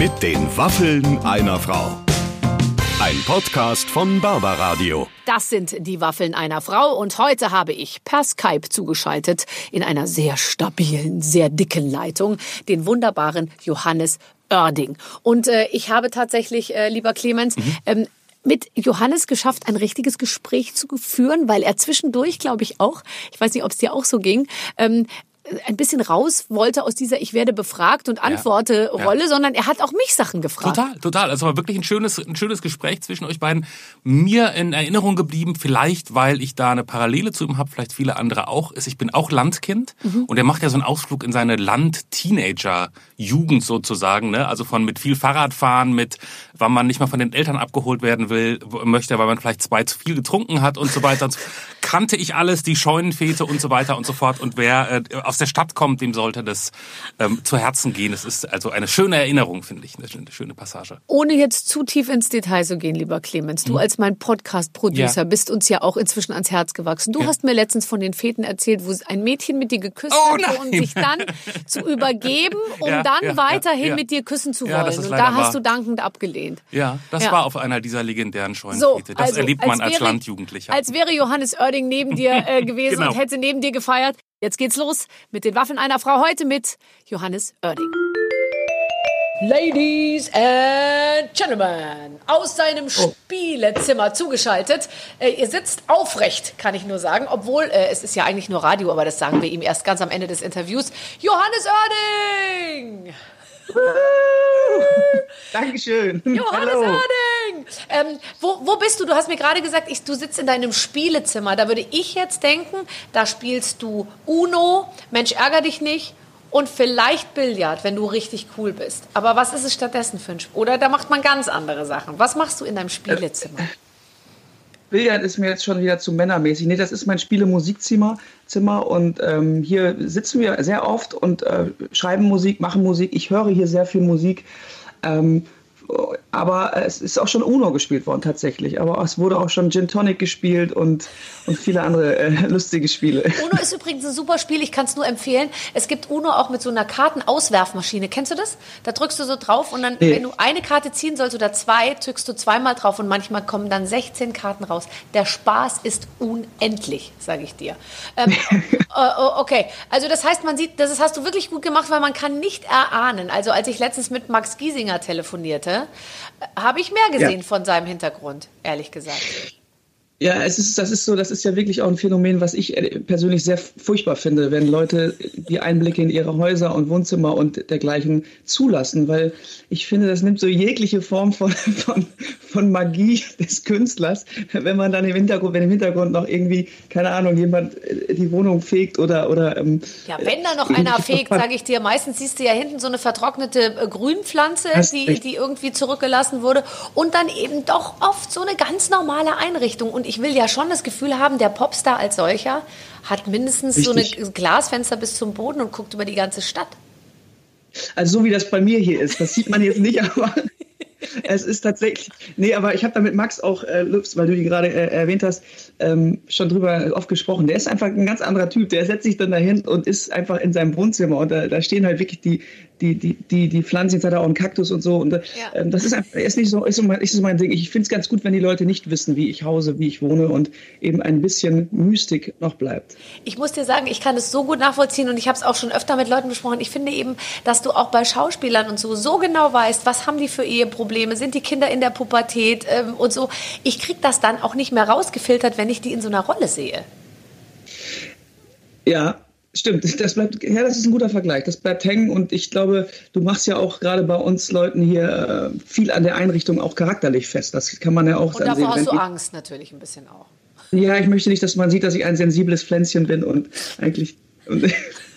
Mit den Waffeln einer Frau. Ein Podcast von Barbaradio. Das sind die Waffeln einer Frau und heute habe ich per Skype zugeschaltet in einer sehr stabilen, sehr dicken Leitung den wunderbaren Johannes Oerding. Und äh, ich habe tatsächlich, äh, lieber Clemens, mhm. ähm, mit Johannes geschafft, ein richtiges Gespräch zu führen, weil er zwischendurch, glaube ich, auch, ich weiß nicht, ob es dir auch so ging, ähm, ein bisschen raus wollte aus dieser Ich werde befragt und antworte ja, Rolle, ja. sondern er hat auch mich Sachen gefragt. Total, total. Also war wirklich ein schönes, ein schönes Gespräch zwischen euch beiden. Mir in Erinnerung geblieben, vielleicht weil ich da eine Parallele zu ihm habe, vielleicht viele andere auch, ist, ich bin auch Landkind mhm. und er macht ja so einen Ausflug in seine Land-Teenager-Jugend sozusagen, ne? Also von mit viel Fahrradfahren, mit wann man nicht mal von den Eltern abgeholt werden will, möchte, weil man vielleicht zwei zu viel getrunken hat und so weiter. Kannte ich alles, die Scheunenfete und so weiter und so fort. Und wer äh, aus der Stadt kommt, dem sollte das ähm, zu Herzen gehen. Es ist also eine schöne Erinnerung, finde ich, eine schöne Passage. Ohne jetzt zu tief ins Detail zu gehen, lieber Clemens, du hm. als mein Podcast-Producer ja. bist uns ja auch inzwischen ans Herz gewachsen. Du ja. hast mir letztens von den Feten erzählt, wo ein Mädchen mit dir geküsst oh, hat und sich dann zu übergeben, um ja, dann weiterhin mit dir küssen zu wollen. und da hast du dankend abgelehnt. Ja, das war auf einer dieser legendären Scheunenfete. So, das also, erlebt man als, wäre, als Landjugendlicher. Als wäre Johannes Oerding neben dir äh, gewesen genau. und hätte neben dir gefeiert. Jetzt geht's los mit den Waffen einer Frau heute mit Johannes Oerding. Ladies and Gentlemen, aus seinem oh. Spielezimmer zugeschaltet. Äh, ihr sitzt aufrecht, kann ich nur sagen, obwohl äh, es ist ja eigentlich nur Radio, aber das sagen wir ihm erst ganz am Ende des Interviews. Johannes Oerding! Dankeschön. Johannes Hallo. Oerding! Ähm, wo, wo bist du? Du hast mir gerade gesagt, ich, du sitzt in deinem Spielezimmer. Da würde ich jetzt denken, da spielst du Uno, Mensch, ärger dich nicht und vielleicht Billard, wenn du richtig cool bist. Aber was ist es stattdessen für ein Spiel? Oder da macht man ganz andere Sachen. Was machst du in deinem Spielezimmer? Billard ist mir jetzt schon wieder zu männermäßig. Nee, das ist mein Spiele-Musikzimmer Zimmer und ähm, hier sitzen wir sehr oft und äh, schreiben Musik, machen Musik. Ich höre hier sehr viel Musik. Ähm, aber es ist auch schon Uno gespielt worden tatsächlich. Aber es wurde auch schon Gin Tonic gespielt und, und viele andere äh, lustige Spiele. Uno ist übrigens ein super Spiel, ich kann es nur empfehlen. Es gibt Uno auch mit so einer Kartenauswerfmaschine. Kennst du das? Da drückst du so drauf und dann, nee. wenn du eine Karte ziehen sollst oder zwei, drückst du zweimal drauf und manchmal kommen dann 16 Karten raus. Der Spaß ist unendlich, sage ich dir. Ähm, äh, okay, also das heißt, man sieht, das hast du wirklich gut gemacht, weil man kann nicht erahnen. Also als ich letztens mit Max Giesinger telefonierte, habe ich mehr gesehen ja. von seinem Hintergrund, ehrlich gesagt. Ja, es ist, das ist so, das ist ja wirklich auch ein Phänomen, was ich persönlich sehr furchtbar finde, wenn Leute die Einblicke in ihre Häuser und Wohnzimmer und dergleichen zulassen, weil ich finde, das nimmt so jegliche Form von, von, von Magie des Künstlers, wenn man dann im Hintergrund, wenn im Hintergrund noch irgendwie, keine Ahnung, jemand äh, die Wohnung fegt oder, oder, ähm, Ja, wenn da noch einer fegt, sage ich dir, meistens siehst du ja hinten so eine vertrocknete äh, Grünpflanze, die, die irgendwie zurückgelassen wurde und dann eben doch oft so eine ganz normale Einrichtung und ich will ja schon das Gefühl haben, der Popstar als solcher hat mindestens Richtig. so ein Glasfenster bis zum Boden und guckt über die ganze Stadt. Also so wie das bei mir hier ist, das sieht man jetzt nicht, aber es ist tatsächlich, nee, aber ich habe da mit Max auch, äh, weil du ihn gerade äh, erwähnt hast, ähm, schon drüber oft gesprochen. Der ist einfach ein ganz anderer Typ. Der setzt sich dann dahin und ist einfach in seinem Wohnzimmer und da, da stehen halt wirklich die, die, die, die, die Pflanzen, jetzt hat er auch einen Kaktus und so. Und äh, ja. ähm, das ist einfach, ist nicht so, ist so mein, ist so mein Ding. Ich finde es ganz gut, wenn die Leute nicht wissen, wie ich hause, wie ich wohne und eben ein bisschen Mystik noch bleibt. Ich muss dir sagen, ich kann es so gut nachvollziehen und ich habe es auch schon öfter mit Leuten besprochen. Ich finde eben, dass du auch bei Schauspielern und so so genau weißt, was haben die für Eheprobleme, sind die Kinder in der Pubertät ähm, und so. Ich kriege das dann auch nicht mehr rausgefiltert, wenn ich die in so einer Rolle sehe. Ja, Stimmt, das bleibt, ja, das ist ein guter Vergleich. Das bleibt hängen und ich glaube, du machst ja auch gerade bei uns Leuten hier äh, viel an der Einrichtung auch charakterlich fest. Das kann man ja auch Und davor sehen. hast du Angst natürlich ein bisschen auch. Ja, ich möchte nicht, dass man sieht, dass ich ein sensibles Pflänzchen bin und eigentlich. Und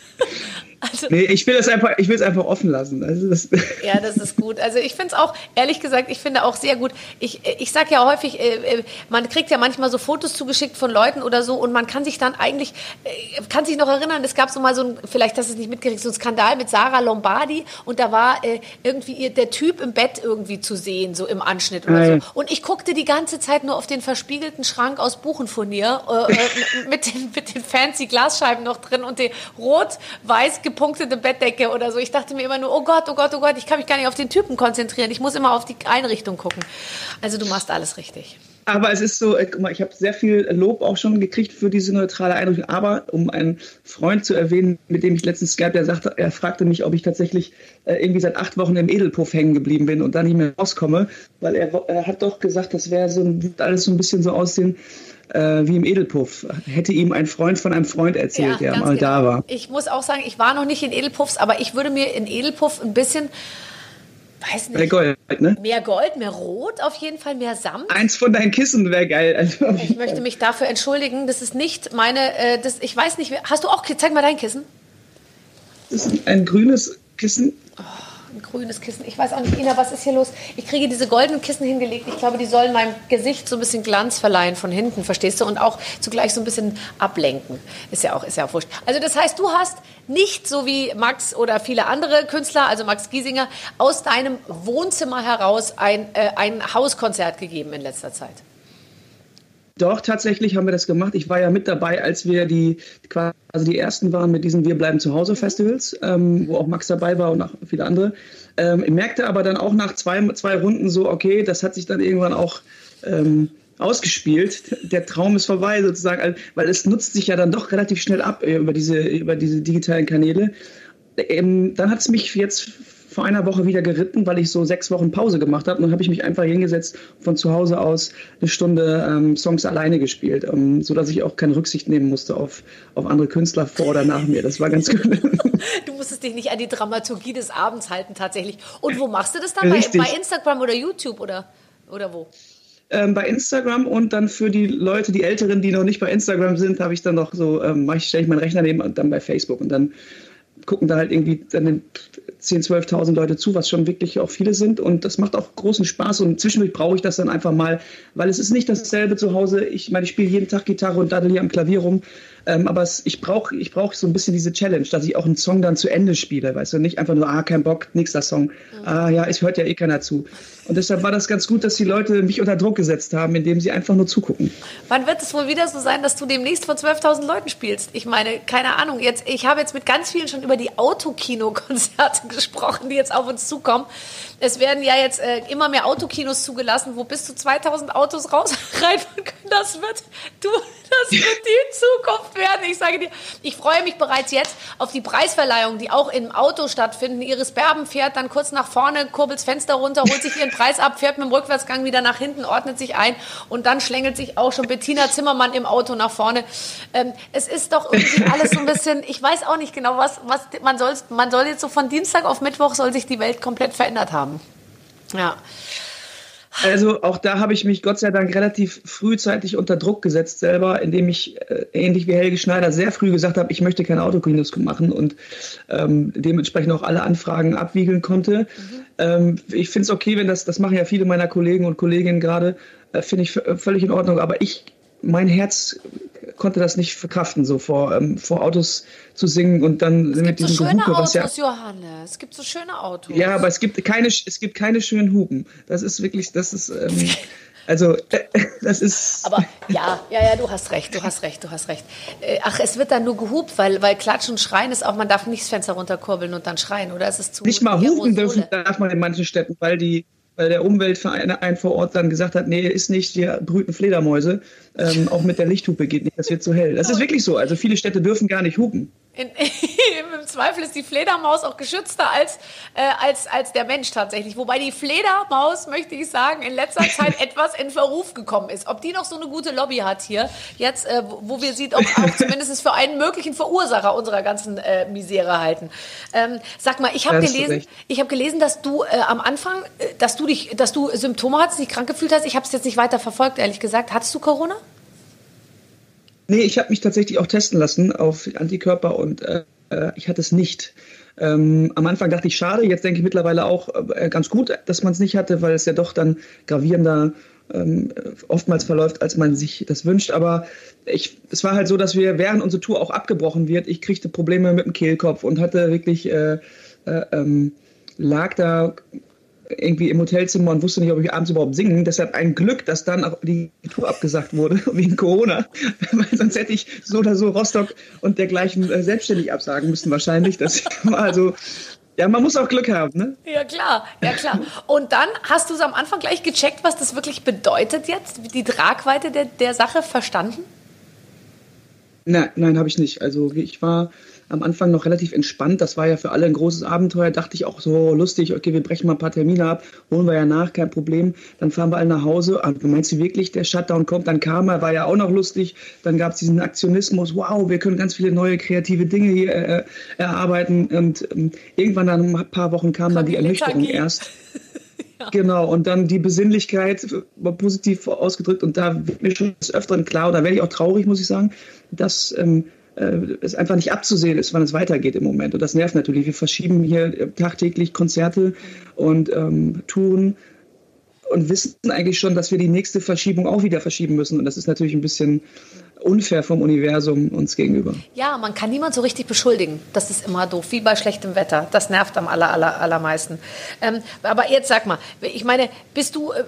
Also, nee, ich will es einfach, ich will es einfach offen lassen. Also das ja, das ist gut. Also ich finde es auch, ehrlich gesagt, ich finde auch sehr gut. Ich, ich sage ja häufig, äh, äh, man kriegt ja manchmal so Fotos zugeschickt von Leuten oder so und man kann sich dann eigentlich, äh, kann sich noch erinnern, es gab so mal so ein, vielleicht hast du es nicht mitgekriegt, so ein Skandal mit Sarah Lombardi und da war irgendwie der Typ im Bett irgendwie zu sehen, so im Anschnitt oder Nein. so. Und ich guckte die ganze Zeit nur auf den verspiegelten Schrank aus Buchenfurnier äh mit, den, mit den fancy Glasscheiben noch drin und den rot-weiß gepunktete Bettdecke oder so. Ich dachte mir immer nur, oh Gott, oh Gott, oh Gott, ich kann mich gar nicht auf den Typen konzentrieren. Ich muss immer auf die Einrichtung gucken. Also du machst alles richtig. Aber es ist so, äh, ich habe sehr viel Lob auch schon gekriegt für diese neutrale Einrichtung. Aber um einen Freund zu erwähnen, mit dem ich letztens Skype, der sagte, er fragte mich, ob ich tatsächlich äh, irgendwie seit acht Wochen im Edelpuff hängen geblieben bin und da nicht mehr rauskomme, weil er, er hat doch gesagt, das wäre so alles so ein bisschen so aussehen äh, wie im Edelpuff. Hätte ihm ein Freund von einem Freund erzählt, ja, der mal genau. da war. Ich muss auch sagen, ich war noch nicht in Edelpuffs, aber ich würde mir in Edelpuff ein bisschen weiß nicht. Mehr Gold, ne? Mehr Gold, mehr Rot auf jeden Fall, mehr Samt. Eins von deinen Kissen wäre geil. Also ich möchte mich dafür entschuldigen. Das ist nicht meine, äh, das, ich weiß nicht, hast du auch, zeig mal dein Kissen. Das ist ein grünes Kissen. Oh ein grünes Kissen. Ich weiß auch nicht, Ina, was ist hier los? Ich kriege diese goldenen Kissen hingelegt. Ich glaube, die sollen meinem Gesicht so ein bisschen Glanz verleihen von hinten, verstehst du? Und auch zugleich so ein bisschen ablenken. Ist ja auch, ist ja auch wurscht. Also das heißt, du hast nicht so wie Max oder viele andere Künstler, also Max Giesinger, aus deinem Wohnzimmer heraus ein, äh, ein Hauskonzert gegeben in letzter Zeit. Doch, tatsächlich haben wir das gemacht. Ich war ja mit dabei, als wir die quasi die ersten waren mit diesen Wir bleiben zu Hause Festivals, ähm, wo auch Max dabei war und auch viele andere. Ähm, ich merkte aber dann auch nach zwei, zwei Runden so, okay, das hat sich dann irgendwann auch ähm, ausgespielt. Der Traum ist vorbei sozusagen, weil es nutzt sich ja dann doch relativ schnell ab äh, über diese, über diese digitalen Kanäle. Ähm, dann hat es mich jetzt vor einer Woche wieder geritten, weil ich so sechs Wochen Pause gemacht habe. Und dann habe ich mich einfach hingesetzt von zu Hause aus eine Stunde ähm, Songs alleine gespielt, ähm, sodass ich auch keine Rücksicht nehmen musste auf, auf andere Künstler vor oder nach mir. Das war ganz gut. du musstest dich nicht an die Dramaturgie des Abends halten tatsächlich. Und wo machst du das dann? Bei, bei, Instagram oder YouTube oder, oder wo? Ähm, bei Instagram und dann für die Leute, die Älteren, die noch nicht bei Instagram sind, habe ich dann noch so, ähm, stelle ich meinen Rechner neben und dann bei Facebook und dann gucken da halt irgendwie dann 10.000, 12.000 Leute zu, was schon wirklich auch viele sind. Und das macht auch großen Spaß. Und zwischendurch brauche ich das dann einfach mal, weil es ist nicht dasselbe zu Hause. Ich meine, ich spiele jeden Tag Gitarre und daddel hier am Klavier rum. Ähm, aber es, ich brauche ich brauch so ein bisschen diese Challenge, dass ich auch einen Song dann zu Ende spiele, weißt du, nicht einfach nur, ah, kein Bock, nächster Song. Mhm. Ah, ja, es hört ja eh keiner zu. Und deshalb war das ganz gut, dass die Leute mich unter Druck gesetzt haben, indem sie einfach nur zugucken. Wann wird es wohl wieder so sein, dass du demnächst vor 12.000 Leuten spielst? Ich meine, keine Ahnung, jetzt, ich habe jetzt mit ganz vielen schon über die Autokino-Konzerte gesprochen, die jetzt auf uns zukommen. Es werden ja jetzt äh, immer mehr Autokinos zugelassen, wo bis zu 2000 Autos raus rein können. Das wird, du, das wird die Zukunft werden. Ich sage dir, ich freue mich bereits jetzt auf die Preisverleihung, die auch im Auto stattfinden. Iris Berben fährt dann kurz nach vorne, kurbelt das Fenster runter, holt sich ihren Preis ab, fährt mit dem Rückwärtsgang wieder nach hinten, ordnet sich ein und dann schlängelt sich auch schon Bettina Zimmermann im Auto nach vorne. Ähm, es ist doch irgendwie alles so ein bisschen, ich weiß auch nicht genau, was, was man soll, man soll jetzt so von Dienstag auf Mittwoch soll sich die Welt komplett verändert haben. Ja. Also auch da habe ich mich Gott sei Dank relativ frühzeitig unter Druck gesetzt selber, indem ich äh, ähnlich wie Helge Schneider sehr früh gesagt habe, ich möchte keine Autokinos machen und ähm, dementsprechend auch alle Anfragen abwiegeln konnte. Mhm. Ähm, ich finde es okay, wenn das, das machen ja viele meiner Kollegen und Kolleginnen gerade, äh, finde ich völlig in Ordnung, aber ich mein Herz konnte das nicht verkraften, so vor, ähm, vor Autos zu singen und dann es mit diesem so schöne Gehupe, Autos, ja, Johannes. Es gibt so schöne Autos. Ja, aber es gibt keine, es gibt keine schönen Hupen. Das ist wirklich, das ist, ähm, also, äh, das ist. Aber ja, ja, ja, du hast recht, du hast recht, du hast recht. Äh, ach, es wird dann nur gehupt, weil, weil Klatschen und Schreien ist auch, man darf nicht das Fenster runterkurbeln und dann schreien, oder ist es zu. Nicht mal hupen dürfen darf man in manchen Städten, weil die weil der Umweltverein vor Ort dann gesagt hat, nee, ist nicht, hier brüten Fledermäuse. Ähm, auch mit der Lichthupe geht nicht, das wird zu hell. Das ist wirklich so. Also viele Städte dürfen gar nicht hupen. In, Im Zweifel ist die Fledermaus auch geschützter als, äh, als, als der Mensch tatsächlich. Wobei die Fledermaus, möchte ich sagen, in letzter Zeit etwas in Verruf gekommen ist. Ob die noch so eine gute Lobby hat hier, jetzt, äh, wo wir sie auch, auch zumindest für einen möglichen Verursacher unserer ganzen äh, Misere halten. Ähm, sag mal, ich habe gelesen, ich habe gelesen, dass du äh, am Anfang, äh, dass du dich, dass du Symptome hattest, dich krank gefühlt hast. Ich habe es jetzt nicht weiter verfolgt, ehrlich gesagt. Hattest du Corona? Nee, ich habe mich tatsächlich auch testen lassen auf Antikörper und äh, ich hatte es nicht. Ähm, am Anfang dachte ich, schade, jetzt denke ich mittlerweile auch äh, ganz gut, dass man es nicht hatte, weil es ja doch dann gravierender ähm, oftmals verläuft, als man sich das wünscht. Aber ich, es war halt so, dass wir, während unsere Tour auch abgebrochen wird, ich kriegte Probleme mit dem Kehlkopf und hatte wirklich, äh, äh, ähm, lag da irgendwie im Hotelzimmer und wusste nicht, ob ich abends überhaupt singen. Deshalb ein Glück, dass dann auch die Tour abgesagt wurde wegen Corona. Weil sonst hätte ich so oder so Rostock und dergleichen äh, selbstständig absagen müssen wahrscheinlich. Das war also ja, man muss auch Glück haben, ne? Ja, klar, ja, klar. Und dann hast du es am Anfang gleich gecheckt, was das wirklich bedeutet jetzt? Die Tragweite der, der Sache verstanden? Nein, nein, habe ich nicht. Also ich war am Anfang noch relativ entspannt. Das war ja für alle ein großes Abenteuer. Dachte ich auch so lustig, okay, wir brechen mal ein paar Termine ab, holen wir ja nach, kein Problem. Dann fahren wir alle nach Hause. Ah, meinst du wirklich, der Shutdown kommt? Dann kam er, war ja auch noch lustig. Dann gab es diesen Aktionismus. Wow, wir können ganz viele neue kreative Dinge hier äh, erarbeiten. Und ähm, irgendwann dann ein paar Wochen kam dann die Ernüchterung erst. Genau, und dann die Besinnlichkeit, war positiv ausgedrückt, und da wird mir schon des Öfteren klar, und da werde ich auch traurig, muss ich sagen, dass ähm, äh, es einfach nicht abzusehen ist, wann es weitergeht im Moment. Und das nervt natürlich. Wir verschieben hier tagtäglich Konzerte und ähm, Touren und wissen eigentlich schon, dass wir die nächste Verschiebung auch wieder verschieben müssen. Und das ist natürlich ein bisschen unfair vom Universum uns gegenüber. Ja, man kann niemand so richtig beschuldigen. Das ist immer doof, wie bei schlechtem Wetter. Das nervt am aller, aller, allermeisten. Ähm, aber jetzt sag mal, ich meine, bist du, äh,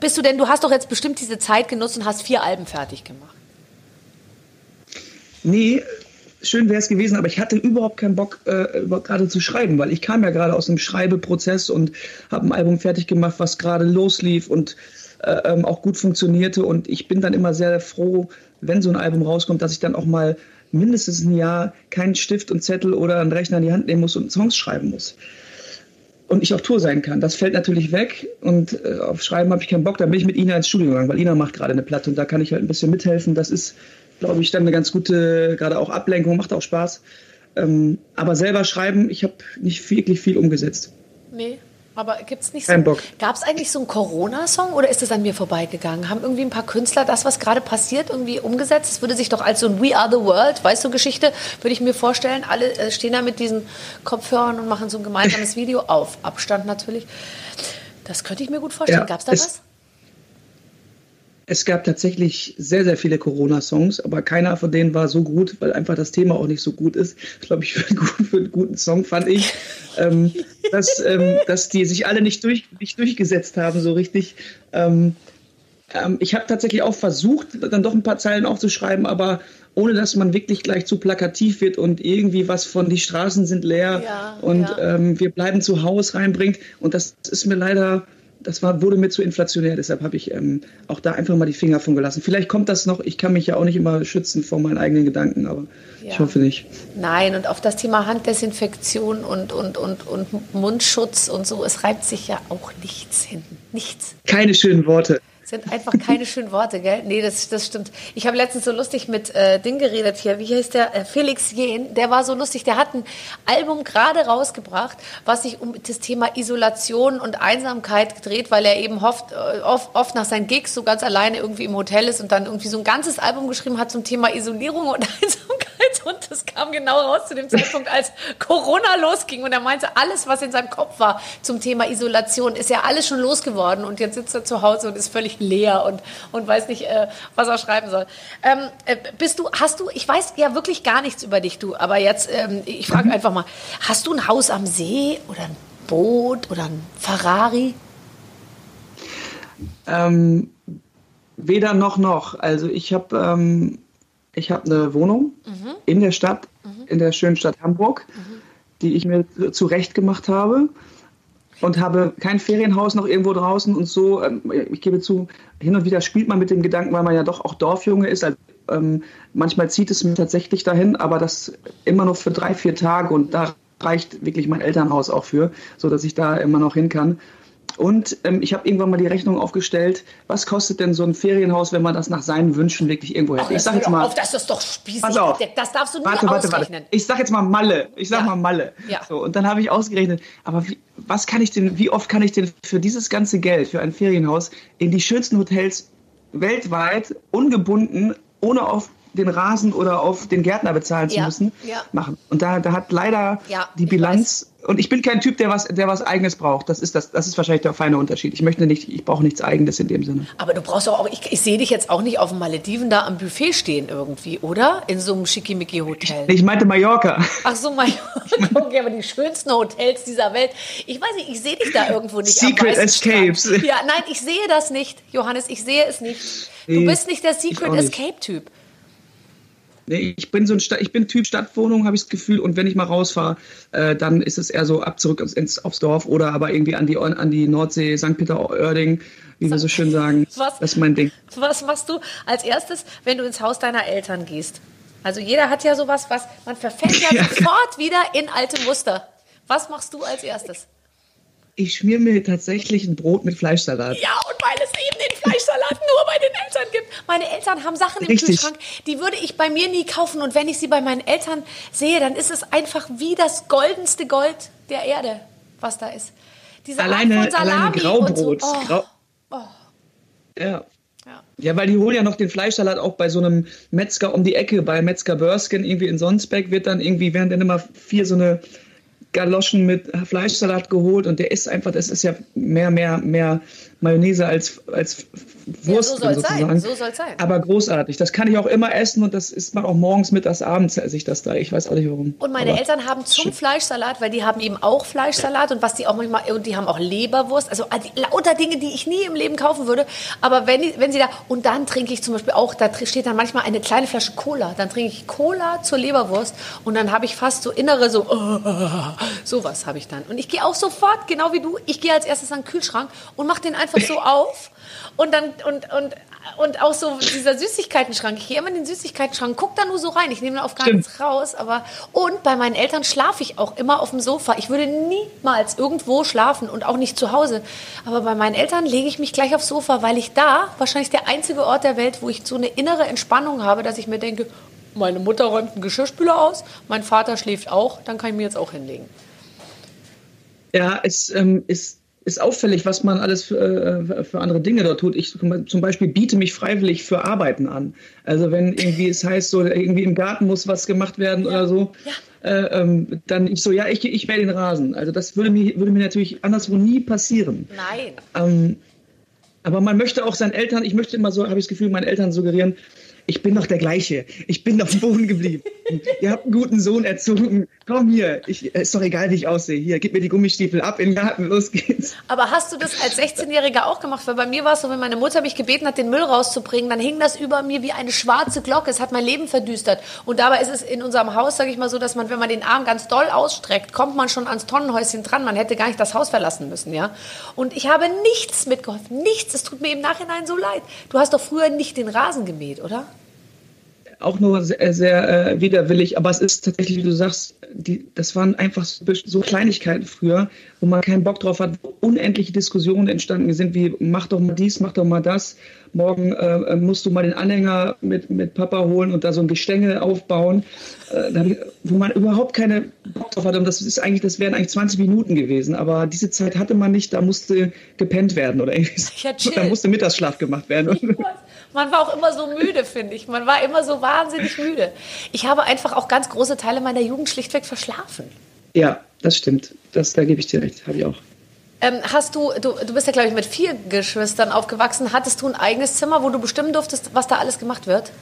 bist du denn, du hast doch jetzt bestimmt diese Zeit genutzt und hast vier Alben fertig gemacht. Nee, schön wäre es gewesen, aber ich hatte überhaupt keinen Bock, äh, gerade zu schreiben, weil ich kam ja gerade aus einem Schreibeprozess und habe ein Album fertig gemacht, was gerade loslief und äh, ähm, auch gut funktionierte. Und ich bin dann immer sehr froh, wenn so ein Album rauskommt, dass ich dann auch mal mindestens ein Jahr keinen Stift und Zettel oder einen Rechner in die Hand nehmen muss und Songs schreiben muss. Und ich auf Tour sein kann. Das fällt natürlich weg und äh, auf Schreiben habe ich keinen Bock. Dann bin ich mit Ina ins Studio gegangen, weil Ina macht gerade eine Platte und da kann ich halt ein bisschen mithelfen. Das ist glaube ich, dann eine ganz gute, gerade auch Ablenkung, macht auch Spaß. Ähm, aber selber schreiben, ich habe nicht wirklich viel umgesetzt. Nee. Aber gibt es nicht Kein so, gab es eigentlich so einen Corona-Song oder ist es an mir vorbeigegangen? Haben irgendwie ein paar Künstler das, was gerade passiert, irgendwie umgesetzt? Es würde sich doch als so ein We Are the World, weißt du, Geschichte, würde ich mir vorstellen. Alle äh, stehen da mit diesen Kopfhörern und machen so ein gemeinsames Video auf Abstand natürlich. Das könnte ich mir gut vorstellen. Ja, gab es da was? Es gab tatsächlich sehr, sehr viele Corona-Songs, aber keiner von denen war so gut, weil einfach das Thema auch nicht so gut ist. Glaube ich, für einen, guten, für einen guten Song fand ich, ähm, dass, ähm, dass die sich alle nicht, durch, nicht durchgesetzt haben, so richtig. Ähm, ähm ich habe tatsächlich auch versucht, dann doch ein paar Zeilen aufzuschreiben, aber ohne dass man wirklich gleich zu plakativ wird und irgendwie was von die Straßen sind leer ja, und ja. Ähm, wir bleiben zu Hause reinbringt. Und das ist mir leider das war, wurde mir zu inflationär, deshalb habe ich ähm, auch da einfach mal die Finger von gelassen. Vielleicht kommt das noch, ich kann mich ja auch nicht immer schützen vor meinen eigenen Gedanken, aber ja. ich hoffe nicht. Nein, und auf das Thema Handdesinfektion und, und, und, und Mundschutz und so, es reibt sich ja auch nichts hin. Nichts. Keine schönen Worte sind einfach keine schönen Worte, gell? Nee, das, das stimmt. Ich habe letztens so lustig mit äh, Ding geredet hier. Wie heißt der? Äh, Felix Jen. Der war so lustig. Der hat ein Album gerade rausgebracht, was sich um das Thema Isolation und Einsamkeit gedreht, weil er eben oft, äh, oft, oft nach seinen Gigs so ganz alleine irgendwie im Hotel ist und dann irgendwie so ein ganzes Album geschrieben hat zum Thema Isolierung und Einsamkeit. Und das kam genau raus zu dem Zeitpunkt, als Corona losging. Und er meinte, alles, was in seinem Kopf war zum Thema Isolation, ist ja alles schon losgeworden. Und jetzt sitzt er zu Hause und ist völlig leer und, und weiß nicht, äh, was er schreiben soll. Ähm, äh, bist du, hast du, ich weiß ja wirklich gar nichts über dich, du, aber jetzt, ähm, ich frage einfach mal, hast du ein Haus am See oder ein Boot oder ein Ferrari? Ähm, weder noch noch. Also ich habe ähm, ich habe eine Wohnung mhm. in der Stadt, mhm. in der schönen Stadt Hamburg, mhm. die ich mir zurecht gemacht habe und habe kein Ferienhaus noch irgendwo draußen und so. Ähm, ich gebe zu, hin und wieder spielt man mit dem Gedanken, weil man ja doch auch Dorfjunge ist. Also, ähm, manchmal zieht es mich tatsächlich dahin, aber das immer nur für drei, vier Tage und da reicht wirklich mein Elternhaus auch für, so dass ich da immer noch hin kann. Und ähm, ich habe irgendwann mal die Rechnung aufgestellt, was kostet denn so ein Ferienhaus, wenn man das nach seinen Wünschen wirklich irgendwo hätte? ich sag jetzt mal, auf, das ist doch spießig. Pass auf, das darfst du nie warte, warte, ausrechnen. Warte. Ich sag jetzt mal Malle. Ich sag ja. mal Malle. Ja. So, und dann habe ich ausgerechnet, aber wie, was kann ich denn, wie oft kann ich denn für dieses ganze Geld, für ein Ferienhaus, in die schönsten Hotels weltweit, ungebunden, ohne auf den Rasen oder auf den Gärtner bezahlen zu Ja, müssen, ja. machen. Und da, da hat leider Ja, die ich Bilanz. Und ich bin kein Typ, der was, der was Eigenes braucht. Das ist das, das ist wahrscheinlich der feine Unterschied. Ich möchte nicht, ich brauche nichts Eigenes in dem Sinne. Aber du brauchst auch, ich, ich sehe dich jetzt auch nicht auf den Malediven da am Buffet stehen irgendwie, oder? In so einem Schickimicki-Hotel. Ich meinte Mallorca. Ach so, mein okay, aber die schönsten Hotels dieser Welt. Ich weiß nicht, ich sehe dich da irgendwo nicht. Secret Escapes. Ja, nein, ich sehe das nicht, Johannes, ich sehe es nicht. Du Nee, bist nicht der ich Secret. Escape-Typ. Nee, ich bin so ein Sta ich bin Typ Stadtwohnung, habe ich das Gefühl. Und wenn ich mal rausfahre, äh, dann ist es eher so ab zurück ins, ins, aufs Dorf oder aber irgendwie an die, an die Nordsee, St. Peter-Ording, wie wir so schön sagen. Was? Das ist mein Ding. Was machst du als erstes, wenn du ins Haus deiner Eltern gehst? Also jeder hat ja sowas, was man verfällt ja Ja. sofort wieder in alte Muster. Was machst du als erstes? Ich schmier mir tatsächlich ein Brot mit Fleischsalat. Ja, und weil es eben den Fleischsalat nur bei den Eltern gibt. Meine Eltern haben Sachen im Richtig. Kühlschrank, die würde ich bei mir nie kaufen. Und wenn ich sie bei meinen Eltern sehe, dann ist es einfach wie das goldenste Gold der Erde, was da ist. Diese Art Alleine, Salami alleine Graubrot. Und so. oh, Grau oh. ja. Ja. Ja, weil die holen ja noch den Fleischsalat auch bei so einem Metzger um die Ecke, bei Metzger Börsken, irgendwie in Sonsbeck wird dann irgendwie, werden dann immer vier so eine Galoschen mit Fleischsalat geholt und der ist einfach, das ist ja mehr, mehr, mehr Mayonnaise als, als Wurst so soll's drin sein, so sein. Aber großartig. Das kann ich auch immer essen und das isst man auch morgens, mittags, abends esse ich das da. Ich weiß auch nicht warum. Und meine Aber Eltern haben zum Fleischsalat, weil die haben eben auch Fleischsalat und was die auch manchmal, und die haben auch Leberwurst, also die, lauter Dinge, die ich nie im Leben kaufen würde. Aber wenn, die, wenn sie da, und dann trinke ich zum Beispiel auch, da steht dann manchmal eine kleine Flasche Cola, dann trinke ich Cola zur Leberwurst und dann habe ich fast so innere so, sowas habe ich dann. Und ich gehe auch sofort, genau wie du, ich gehe als erstes an den Kühlschrank und mache den einfach so auf und dann, und, und, und auch so dieser Süßigkeitenschrank. Ich gehe immer in den Süßigkeitenschrank, guck da nur so rein. Ich nehme da auf gar Stimmt. nichts raus. Aber und bei meinen Eltern schlafe ich auch immer auf dem Sofa. Ich würde niemals irgendwo schlafen und auch nicht zu Hause. Aber bei meinen Eltern lege ich mich gleich aufs Sofa, weil ich da wahrscheinlich der einzige Ort der Welt, wo ich so eine innere Entspannung habe, dass ich mir denke, meine Mutter räumt einen Geschirrspüler aus, mein Vater schläft auch, dann kann ich mir jetzt auch hinlegen. Ja, es ähm, ist, ist auffällig, was man alles für, äh, für andere Dinge dort tut. Ich zum Beispiel biete mich freiwillig für Arbeiten an. Also wenn irgendwie es heißt, so irgendwie im Garten muss was gemacht werden oder so, äh, ähm, dann ich so, ja, ich, ich mähe den Rasen. Also das würde mir, würde mir natürlich anderswo nie passieren. Nein. Ähm, aber man möchte auch seinen Eltern, ich möchte immer so, habe ich das Gefühl, meinen Eltern suggerieren, ich bin doch der gleiche. Ich bin auf dem Boden geblieben. Ihr habt einen guten Sohn erzogen. Komm hier. Ich, ist doch egal, wie ich aussehe. Hier, gib mir die Gummistiefel ab in den Garten. Los geht's. Aber hast du das als 16-Jähriger auch gemacht? Weil bei mir war es so, wenn meine Mutter mich gebeten hat, den Müll rauszubringen, dann hing das über mir wie eine schwarze Glocke. Es hat mein Leben verdüstert. Und dabei ist es in unserem Haus, sage ich mal so, dass man, wenn man den Arm ganz doll ausstreckt, kommt man schon ans Tonnenhäuschen dran. Man hätte gar nicht das Haus verlassen müssen, ja. Und ich habe nichts mitgeholfen. Nichts. Es tut mir im Nachhinein so leid. Du hast doch früher nicht den Rasen gemäht, oder? Auch nur sehr, sehr äh, widerwillig. Aber es ist tatsächlich, wie du sagst, die, das waren einfach so, so Kleinigkeiten früher, wo man keinen Bock drauf hat, wo unendliche Diskussionen entstanden sind, wie mach doch mal dies, mach doch mal das. Morgen äh, musst du mal den Anhänger mit, mit Papa holen und da so ein Gestänge aufbauen, äh, wo man überhaupt keine Bock drauf hatte. Und das ist eigentlich, das wären eigentlich 20 Minuten gewesen. Aber diese Zeit hatte man nicht, da musste gepennt werden oder irgendwie. Ja, da musste Mittagsschlaf gemacht werden. Man war auch immer so müde, finde ich. Man war immer so wahnsinnig müde. Ich habe einfach auch ganz große Teile meiner Jugend schlichtweg verschlafen. Ja, das stimmt. Das, da gebe ich dir recht, habe ich auch. Ähm, hast du, du, du bist ja, glaube ich, mit vier Geschwistern aufgewachsen. Hattest du ein eigenes Zimmer, wo du bestimmen durftest, was da alles gemacht wird?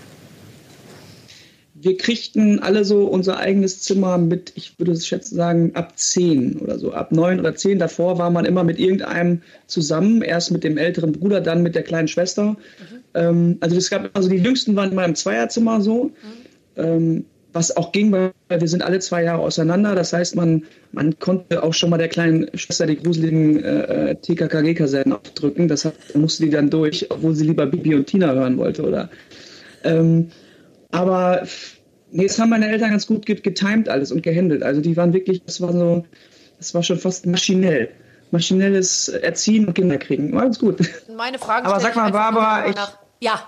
Wir kriegten alle so unser eigenes Zimmer mit, ich würde es schätzen sagen, ab zehn oder so, ab neun oder zehn. Davor war man immer mit irgendeinem zusammen, erst mit dem älteren Bruder, dann mit der kleinen Schwester. Ähm, also es gab, also die Jüngsten waren immer im Zweierzimmer so. Ähm, was auch ging, weil wir sind alle zwei Jahre auseinander. Das heißt, man, man konnte auch schon mal der kleinen Schwester die gruseligen äh, TKKG-Kassetten aufdrücken. Das hat, musste die dann durch, obwohl sie lieber Bibi und Tina hören wollte. Oder, ähm, aber nee, das haben meine Eltern ganz gut get- getimed alles und gehandelt. Also die waren wirklich, das war so, das war schon fast maschinell. Maschinelles Erziehen und Kinder kriegen. War ganz gut. Meine Frage Aber sag mal, Barbara, ich-. Ja,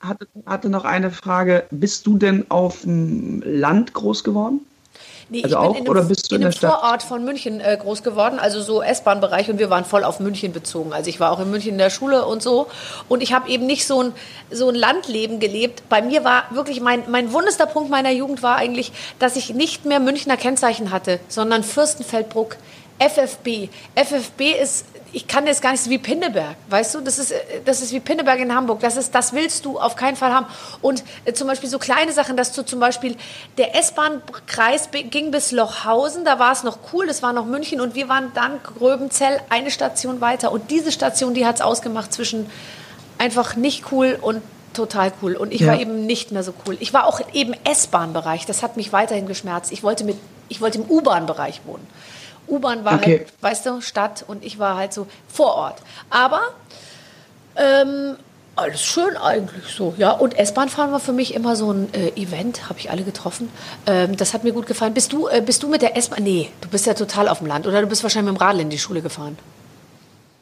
Hatte, hatte noch eine Frage. Bist du denn auf dem Land groß geworden? Nee, also ich auch bin in oder einem, bist du in in einem der Stadt? Vorort von München äh, groß geworden, also so S-Bahn-Bereich und wir waren voll auf München bezogen. Also ich war auch in München in der Schule und so und ich habe eben nicht so ein, so ein Landleben gelebt. Bei mir war wirklich mein, mein wundester Punkt meiner Jugend war eigentlich, dass ich nicht mehr Münchner Kennzeichen hatte, sondern Fürstenfeldbruck. FFB. FFB ist, ich kann das gar nicht so wie Pinneberg, weißt du? Das ist, äh, das ist wie Pinneberg in Hamburg. Das, ist, das willst du auf keinen Fall haben. Und äh, zum Beispiel so kleine Sachen, dass du zum Beispiel, der S-Bahn-Kreis ging bis Lochhausen, da war es noch cool, das war noch München und wir waren dann Gröbenzell eine Station weiter. Und diese Station, die hat es ausgemacht zwischen einfach nicht cool und total cool. Und ich Ja. war eben nicht mehr so cool. Ich war auch eben S-Bahn-Bereich, das hat mich weiterhin geschmerzt. Ich wollte, mit, ich wollte im U-Bahn-Bereich wohnen. U-Bahn war Okay. halt, weißt du, Stadt und ich war halt so vor Ort. Aber ähm, alles schön eigentlich so, ja. Und S-Bahn fahren war für mich immer so ein äh, Event, habe ich alle getroffen. Ähm, das hat mir gut gefallen. Bist du, äh, bist du mit der S-Bahn? Nee, du bist ja total auf dem Land. Oder du bist wahrscheinlich mit dem Radl in die Schule gefahren.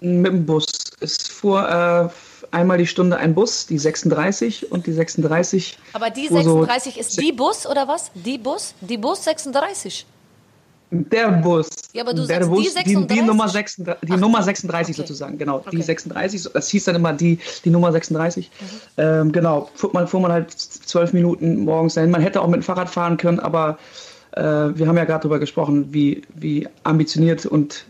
Mit dem Bus. Es fuhr äh, einmal die Stunde ein Bus, die 36 und die 36. Aber die fuhr so 36 ist die Bus oder was? Die Bus? Die Bus 36. Der Bus. Ja, aber du der sagst die Bus, die, 36? die Nummer 36, die Ach, Nummer 36 okay. sozusagen, genau. Die Okay. 36, so- das hieß dann immer die, die Nummer 36. Mhm. Ähm, genau, fuhr man, fuhr man halt zwölf Minuten morgens dahin. Man hätte auch mit dem Fahrrad fahren können, aber äh, wir haben ja gerade darüber gesprochen, wie, wie ambitioniert und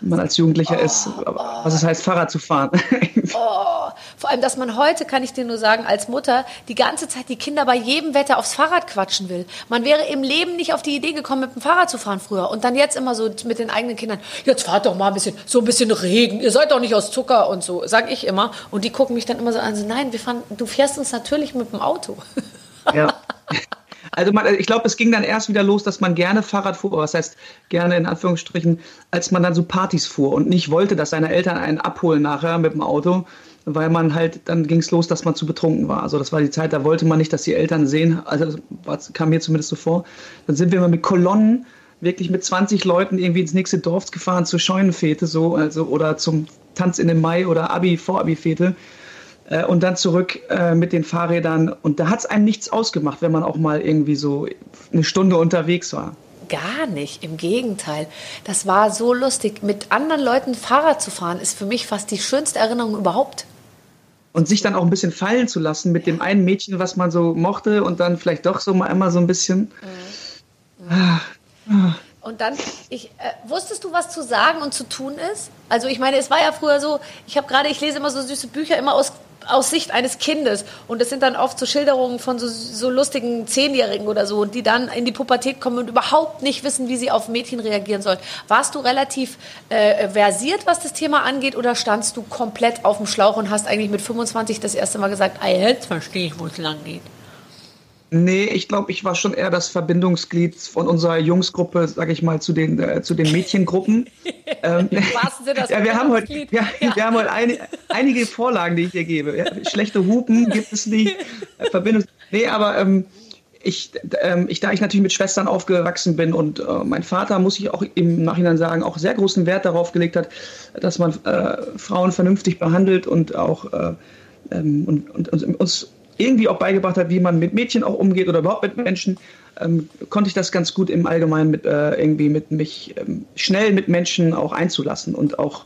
man als Jugendlicher ist, Oh, aber was es heißt, Fahrrad zu fahren. Vor allem, dass man heute, kann ich dir nur sagen, als Mutter die ganze Zeit die Kinder bei jedem Wetter aufs Fahrrad quatschen will. Man wäre im Leben nicht auf die Idee gekommen, mit dem Fahrrad zu fahren früher. Und dann jetzt immer so mit den eigenen Kindern, jetzt fahrt doch mal ein bisschen, so ein bisschen Regen, ihr seid doch nicht aus Zucker und so, sag ich immer. Und die gucken mich dann immer so an, so, nein, wir fahren, du fährst uns natürlich mit dem Auto. Ja. Also man, ich glaube, es ging dann erst wieder los, dass man gerne Fahrrad fuhr, was heißt gerne in Anführungsstrichen, als man dann so Partys fuhr und nicht wollte, dass seine Eltern einen abholen nachher mit dem Auto, weil man halt, dann ging es los, dass man zu betrunken war. Also das war die Zeit, da wollte man nicht, dass die Eltern sehen, also das kam mir zumindest so vor. Dann sind wir mal mit Kolonnen, wirklich mit 20 Leuten irgendwie ins nächste Dorf gefahren zur Scheunenfete so, also oder zum Tanz in den Mai oder Abi, Vorabi-Fete äh, und dann zurück äh, mit den Fahrrädern. Und da hat es einem nichts ausgemacht, wenn man auch mal irgendwie so eine Stunde unterwegs war. Gar nicht, im Gegenteil. Das war so lustig. Mit anderen Leuten Fahrrad zu fahren, ist für mich fast die schönste Erinnerung überhaupt. Und sich dann auch ein bisschen fallen zu lassen mit dem einen Mädchen, was man so mochte und dann vielleicht doch so mal immer so ein bisschen. Und dann, ich, äh, wusstest du, was zu sagen und zu tun ist? Also ich meine, es war ja früher so, ich habe gerade, ich lese immer so süße Bücher, immer aus, aus Sicht eines Kindes. Und das sind dann oft so Schilderungen von so, so lustigen Zehnjährigen oder so, die dann in die Pubertät kommen und überhaupt nicht wissen, wie sie auf Mädchen reagieren sollen. Warst du relativ äh, versiert, was das Thema angeht, oder standst du komplett auf dem Schlauch und hast eigentlich mit 25 das erste Mal gesagt, jetzt verstehe ich, wo es lang geht? Nee, ich glaube, ich war schon eher das Verbindungsglied von unserer Jungsgruppe, sage ich mal, zu den, äh, zu den Mädchengruppen. ähm, ja, wir haben heute, Verbindungsglied. ja, wir haben heute ein, einige Vorlagen, die ich hier gebe. Ja, schlechte Hupen gibt es nicht. Äh, Verbindungs nee, aber ähm, ich, ähm, ich, da ich natürlich mit Schwestern aufgewachsen bin und äh, mein Vater, muss ich auch im Nachhinein sagen, auch sehr großen Wert darauf gelegt hat, dass man äh, Frauen vernünftig behandelt und auch äh, ähm, und, und, und uns irgendwie auch beigebracht hat, wie man mit Mädchen auch umgeht oder überhaupt mit Menschen, ähm, konnte ich das ganz gut im Allgemeinen mit äh, irgendwie mit mich ähm, schnell mit Menschen auch einzulassen und auch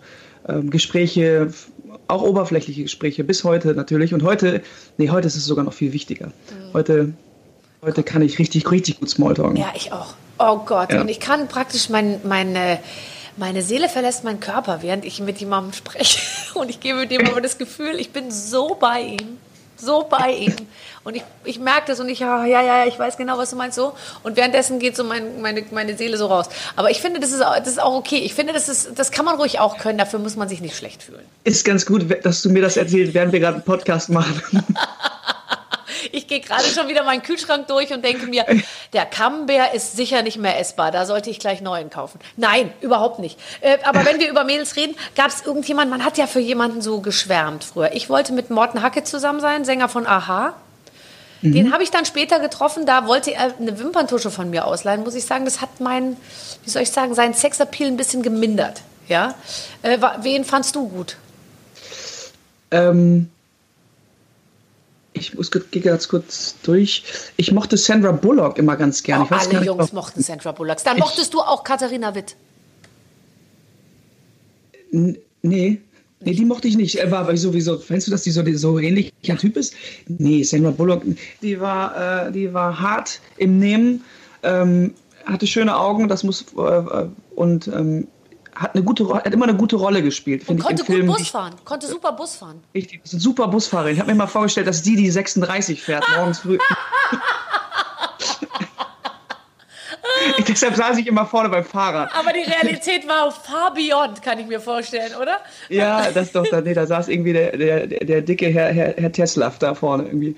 ähm, Gespräche, auch oberflächliche Gespräche bis heute natürlich. Und heute, nee, heute ist es sogar noch viel wichtiger. Heute, heute kann ich richtig, richtig gut Smalltalken. Ja, ich auch. Oh Gott. Ja. Und ich kann praktisch mein, meine, meine Seele verlässt meinen Körper, während ich mit jemandem spreche. Und ich gebe dem aber das Gefühl, ich bin so bei ihm. So bei ihm. Und ich, ich merke das und ich, ja, ja, ja, ich weiß genau, was du meinst so. Und währenddessen geht so mein, meine, meine Seele so raus. Aber ich finde, das ist, auch- das ist auch okay. Ich finde, das, ist, das kann man ruhig auch können. Dafür muss man sich nicht schlecht fühlen. Ist ganz gut, dass du mir das erzählst, während wir gerade einen Podcast machen. Ich gehe gerade schon wieder meinen Kühlschrank durch und denke mir, der Camembert ist sicher nicht mehr essbar. Da sollte ich gleich neuen kaufen. Nein, überhaupt nicht. Äh, aber wenn wir über Mädels reden, gab es irgendjemand, man hat ja für jemanden so geschwärmt früher. Ich wollte mit Morten Hacke zusammen sein, Sänger von Aha. Den habe ich dann später getroffen, da wollte er eine Wimperntusche von mir ausleihen, muss ich sagen. Das hat meinen, wie soll ich sagen, seinen Sexappeal ein bisschen gemindert. Ja? Äh, wen fandst du gut? Ähm, ich muss gehe ganz kurz durch. Ich mochte Sandra Bullock immer ganz gerne. Oh, alle Jungs nicht, mochten Sandra Bullock. Dann mochtest du auch Katharina Witt. Nee. Nee, die mochte ich nicht. Er war aber sowieso, findest du, dass die so, so ähnlicher Typ ist? Nee, Sandra Bullock, die war, äh, die war hart im Nehmen, ähm, hatte schöne Augen, das muss, äh, und ähm, hat, eine gute, hat immer eine gute Rolle gespielt. Und konnte gut. Bus fahren, konnte super Bus fahren. Richtig, das ist eine super Busfahrerin. Ich habe mir mal vorgestellt, dass die die 36 fährt morgens früh. Deshalb saß ich immer vorne beim Fahrrad. Aber die Realität war far beyond, kann ich mir vorstellen, oder? Ja, das doch, nee, da saß irgendwie der, der, der dicke Herr, Herr, Herr Tesla da vorne irgendwie.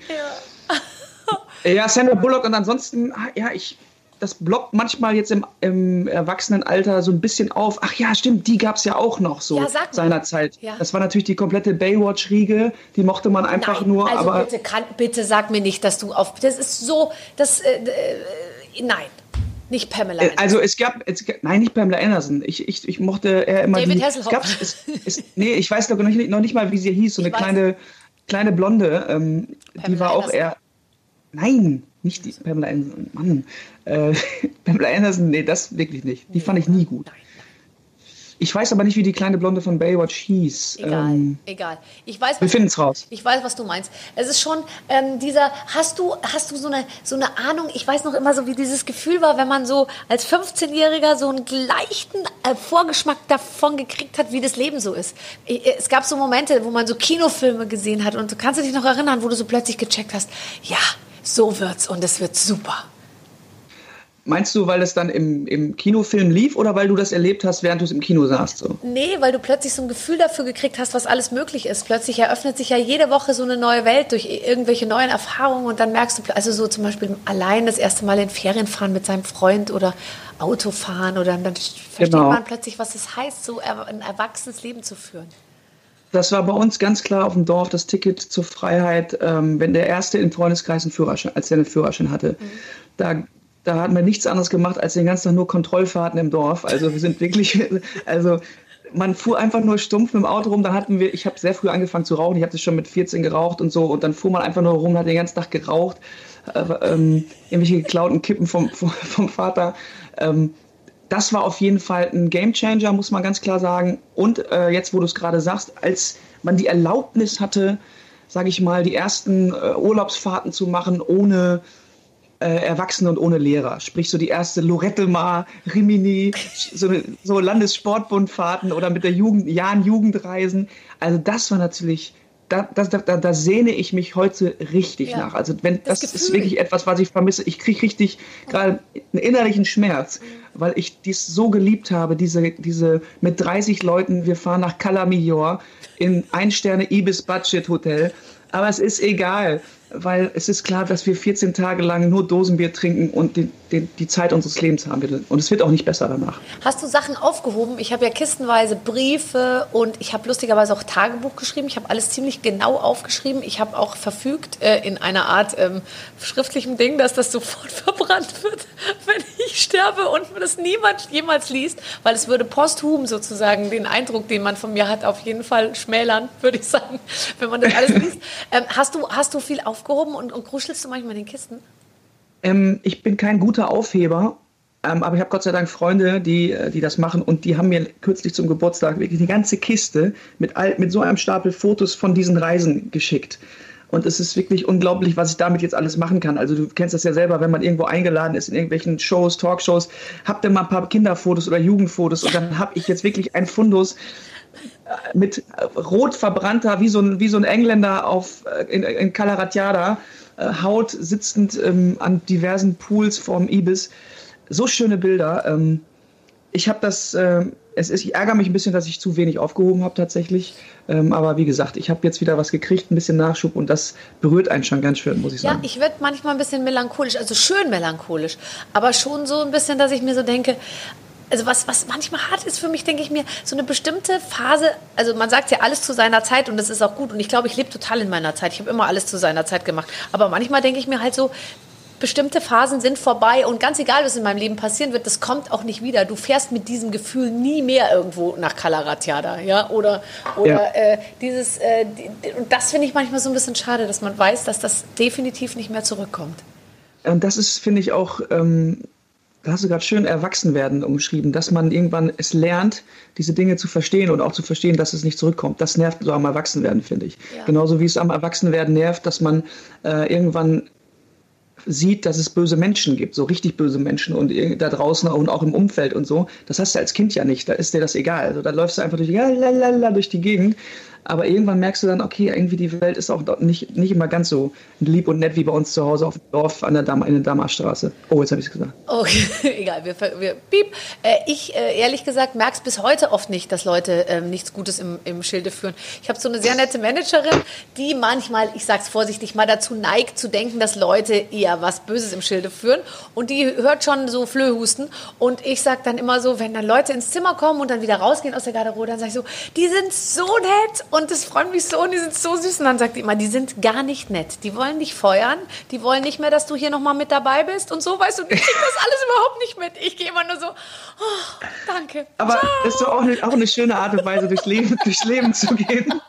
Ja. ja, Sandra Bullock und ansonsten, ah, ja, ich, das blockt manchmal jetzt im, im Erwachsenenalter so ein bisschen auf. Ach ja, stimmt, die gab es ja auch noch so ja, seinerzeit. Ja. Das war natürlich die komplette Baywatch-Riege, die mochte man einfach nein, nur. Also aber bitte, kann, bitte sag mir nicht, dass du auf. Das ist so. Das, äh, äh, nein. Nicht Pamela äh, Also es gab, es gab, nein, nicht Pamela Anderson. Ich, ich, ich mochte eher immer David die. Hasselhoff. Es, es, nee, ich weiß noch nicht, noch nicht mal, wie sie hieß. So eine kleine, kleine Blonde. Ähm, die war auch eher. Nein, nicht die Pamela Anderson. Mann. Äh, Pamela Anderson, nee, das wirklich nicht. Die fand ich nie gut. Nein. Ich weiß aber nicht, wie die kleine Blonde von Baywatch hieß. Egal, ähm, egal. Ich weiß, wir finden es raus. Ich weiß, was du meinst. Es ist schon ähm, dieser, hast du, hast du so eine, so eine Ahnung, ich weiß noch immer so, wie dieses Gefühl war, wenn man so als 15-Jähriger so einen leichten äh, Vorgeschmack davon gekriegt hat, wie das Leben so ist. Es gab so Momente, wo man so Kinofilme gesehen hat und kannst du dich noch erinnern, wo du so plötzlich gecheckt hast, ja, so wird's und es wird super. Meinst du, weil es dann im, im Kinofilm lief oder weil du das erlebt hast, während du es im Kino saßt? So? Nee, weil du plötzlich so ein Gefühl dafür gekriegt hast, was alles möglich ist. Plötzlich eröffnet sich ja jede Woche so eine neue Welt durch irgendwelche neuen Erfahrungen und dann merkst du, also so zum Beispiel allein das erste Mal in Ferien fahren mit seinem Freund oder Autofahren oder dann versteht genau. man plötzlich, was es heißt, so ein erwachsenes Leben zu führen. Das war bei uns ganz klar auf dem Dorf das Ticket zur Freiheit, ähm, wenn der Erste im Freundeskreis einen Führerschein, als der einen Führerschein hatte. Mhm. Da da hatten wir nichts anderes gemacht, als den ganzen Tag nur Kontrollfahrten im Dorf. Also wir sind wirklich, also man fuhr einfach nur stumpf mit dem Auto rum. Dann hatten wir, ich habe sehr früh angefangen zu rauchen. Ich habe das schon mit 14 geraucht und so. Und dann fuhr man einfach nur rum, hat den ganzen Tag geraucht, äh, ähm, irgendwelche geklauten Kippen vom, vom, vom Vater. Ähm, das war auf jeden Fall ein Gamechanger, muss man ganz klar sagen. Und äh, jetzt, wo du es gerade sagst, als man die Erlaubnis hatte, sage ich mal, die ersten äh, Urlaubsfahrten zu machen, ohne äh, Erwachsene und ohne Lehrer. Sprich so die erste Lorette Mar, Rimini, so, so Landessportbundfahrten oder mit der Jugend, Jahren Jugendreisen. Also das war natürlich da, das, da, da, sehne ich mich heute richtig ja. nach. Also wenn das, das ist wirklich etwas, was ich vermisse. Ich kriege richtig gerade einen innerlichen Schmerz, weil ich dies so geliebt habe, diese, diese mit 30 Leuten, wir fahren nach Calamillor in ein Sterne Ibis Budget Hotel. Aber es ist egal weil es ist klar, dass wir 14 Tage lang nur Dosenbier trinken und die, die, die Zeit unseres Lebens haben. Und es wird auch nicht besser danach. Hast du Sachen aufgehoben? Ich habe ja kistenweise Briefe und ich habe lustigerweise auch Tagebuch geschrieben. Ich habe alles ziemlich genau aufgeschrieben. Ich habe auch verfügt äh, in einer Art ähm, schriftlichem Ding, dass das sofort verbrannt wird, wenn ich sterbe und das niemand jemals liest, weil es würde posthum sozusagen den Eindruck, den man von mir hat, auf jeden Fall schmälern, würde ich sagen, wenn man das alles liest. Ähm, hast, du, hast du viel aufgehoben? Aufgehoben und, und kruschelst du manchmal in den Kisten? Ähm, ich bin kein guter Aufheber, ähm, aber ich habe Gott sei Dank Freunde, die, äh, die das machen und die haben mir kürzlich zum Geburtstag wirklich die ganze Kiste mit, all, mit so einem Stapel Fotos von diesen Reisen geschickt. Und es ist wirklich unglaublich, was ich damit jetzt alles machen kann. Also du kennst das ja selber, wenn man irgendwo eingeladen ist in irgendwelchen Shows, Talkshows, habt ihr mal ein paar Kinderfotos oder Jugendfotos und dann habe ich jetzt wirklich ein Fundus mit rot verbrannter, wie so ein, wie so ein Engländer auf, äh, in, in Calaratiada, äh, Haut sitzend ähm, an diversen Pools vom Ibis. So schöne Bilder. Ähm, ich habe das, äh, es ist, ich ärgere mich ein bisschen, dass ich zu wenig aufgehoben habe tatsächlich. Ähm, aber wie gesagt, ich habe jetzt wieder was gekriegt, ein bisschen Nachschub und das berührt einen schon ganz schön, muss ich sagen. Ja, ich werde manchmal ein bisschen melancholisch, also schön melancholisch, aber schon so ein bisschen, dass ich mir so denke, also was, was manchmal hart ist für mich, denke ich mir, so eine bestimmte Phase, also man sagt ja alles zu seiner Zeit und das ist auch gut und ich glaube, ich lebe total in meiner Zeit. Ich habe immer alles zu seiner Zeit gemacht. Aber manchmal denke ich mir halt so, bestimmte Phasen sind vorbei und ganz egal, was in meinem Leben passieren wird, das kommt auch nicht wieder. Du fährst mit diesem Gefühl nie mehr irgendwo nach Kalaratjada, ja, oder, oder ja. Äh, dieses, äh, die, und das finde ich manchmal so ein bisschen schade, dass man weiß, dass das definitiv nicht mehr zurückkommt. Und das ist, finde ich, auch, ähm, da hast du gerade schön Erwachsenwerden umschrieben, dass man irgendwann es lernt, diese Dinge zu verstehen und auch zu verstehen, dass es nicht zurückkommt. Das nervt so am Erwachsenwerden, finde ich. Ja. Genauso wie es am Erwachsenwerden nervt, dass man äh, irgendwann sieht, dass es böse Menschen gibt, so richtig böse Menschen und da draußen und auch im Umfeld und so. Das hast du als Kind ja nicht, da ist dir das egal. Also, da läufst du einfach durch, durch die Gegend aber irgendwann merkst du dann, okay, irgendwie die Welt ist auch nicht, nicht immer ganz so lieb und nett wie bei uns zu Hause auf dem Dorf an der, Dam in der Dammerstraße. Oh, jetzt habe ich es gesagt. Okay, egal, wir, wir piep. Äh, ich, äh, ehrlich gesagt, merke es bis heute oft nicht, dass Leute äh, nichts Gutes im, im Schilde führen. Ich habe so eine sehr nette Managerin, die manchmal, ich sage es vorsichtig, mal dazu neigt zu denken, dass Leute eher was Böses im Schilde führen. Und die hört schon so Flöhusten. Und ich sage dann immer so, wenn dann Leute ins Zimmer kommen und dann wieder rausgehen aus der Garderobe, dann sage ich so, die sind so nett und das freut mich so und die sind so süß. Und dann sagt die immer, die sind gar nicht nett. Die wollen dich feuern. Die wollen nicht mehr, dass du hier nochmal mit dabei bist und so, weißt du, ich krieg das alles überhaupt nicht mit. Ich gehe immer nur so, oh, danke. Aber Ciao. das ist doch auch eine, auch eine schöne Art und Weise, durchs Leben, durchs Leben zu gehen.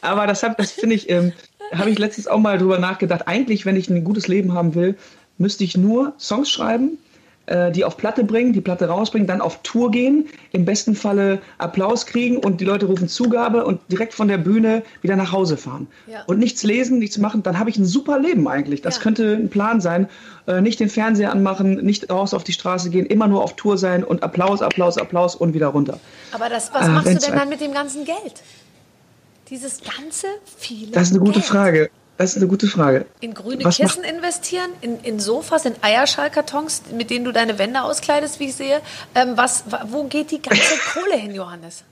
Aber das, das finde ich, ähm, habe ich letztens auch mal drüber nachgedacht. Eigentlich, wenn ich ein gutes Leben haben will, müsste ich nur Songs schreiben äh, die auf Platte bringen, die Platte rausbringen, dann auf Tour gehen, im besten Falle Applaus kriegen und die Leute rufen Zugabe und direkt von der Bühne wieder nach Hause fahren. Ja. Und nichts lesen, nichts machen, dann habe ich ein super Leben eigentlich. Das ja. könnte ein Plan sein. Äh, nicht den Fernseher anmachen, nicht raus auf die Straße gehen, immer nur auf Tour sein und Applaus, Applaus, Applaus und wieder runter. Aber das, was äh, machst du denn dann mit dem ganzen Geld? Dieses ganze viele. Das ist eine gute Geld. Frage. Das ist eine gute Frage. In grüne Was Kissen investieren, in, in Sofas, in Eierschallkartons, mit denen du deine Wände auskleidest, wie ich sehe. Ähm, was, wo geht die ganze Kohle hin, Johannes?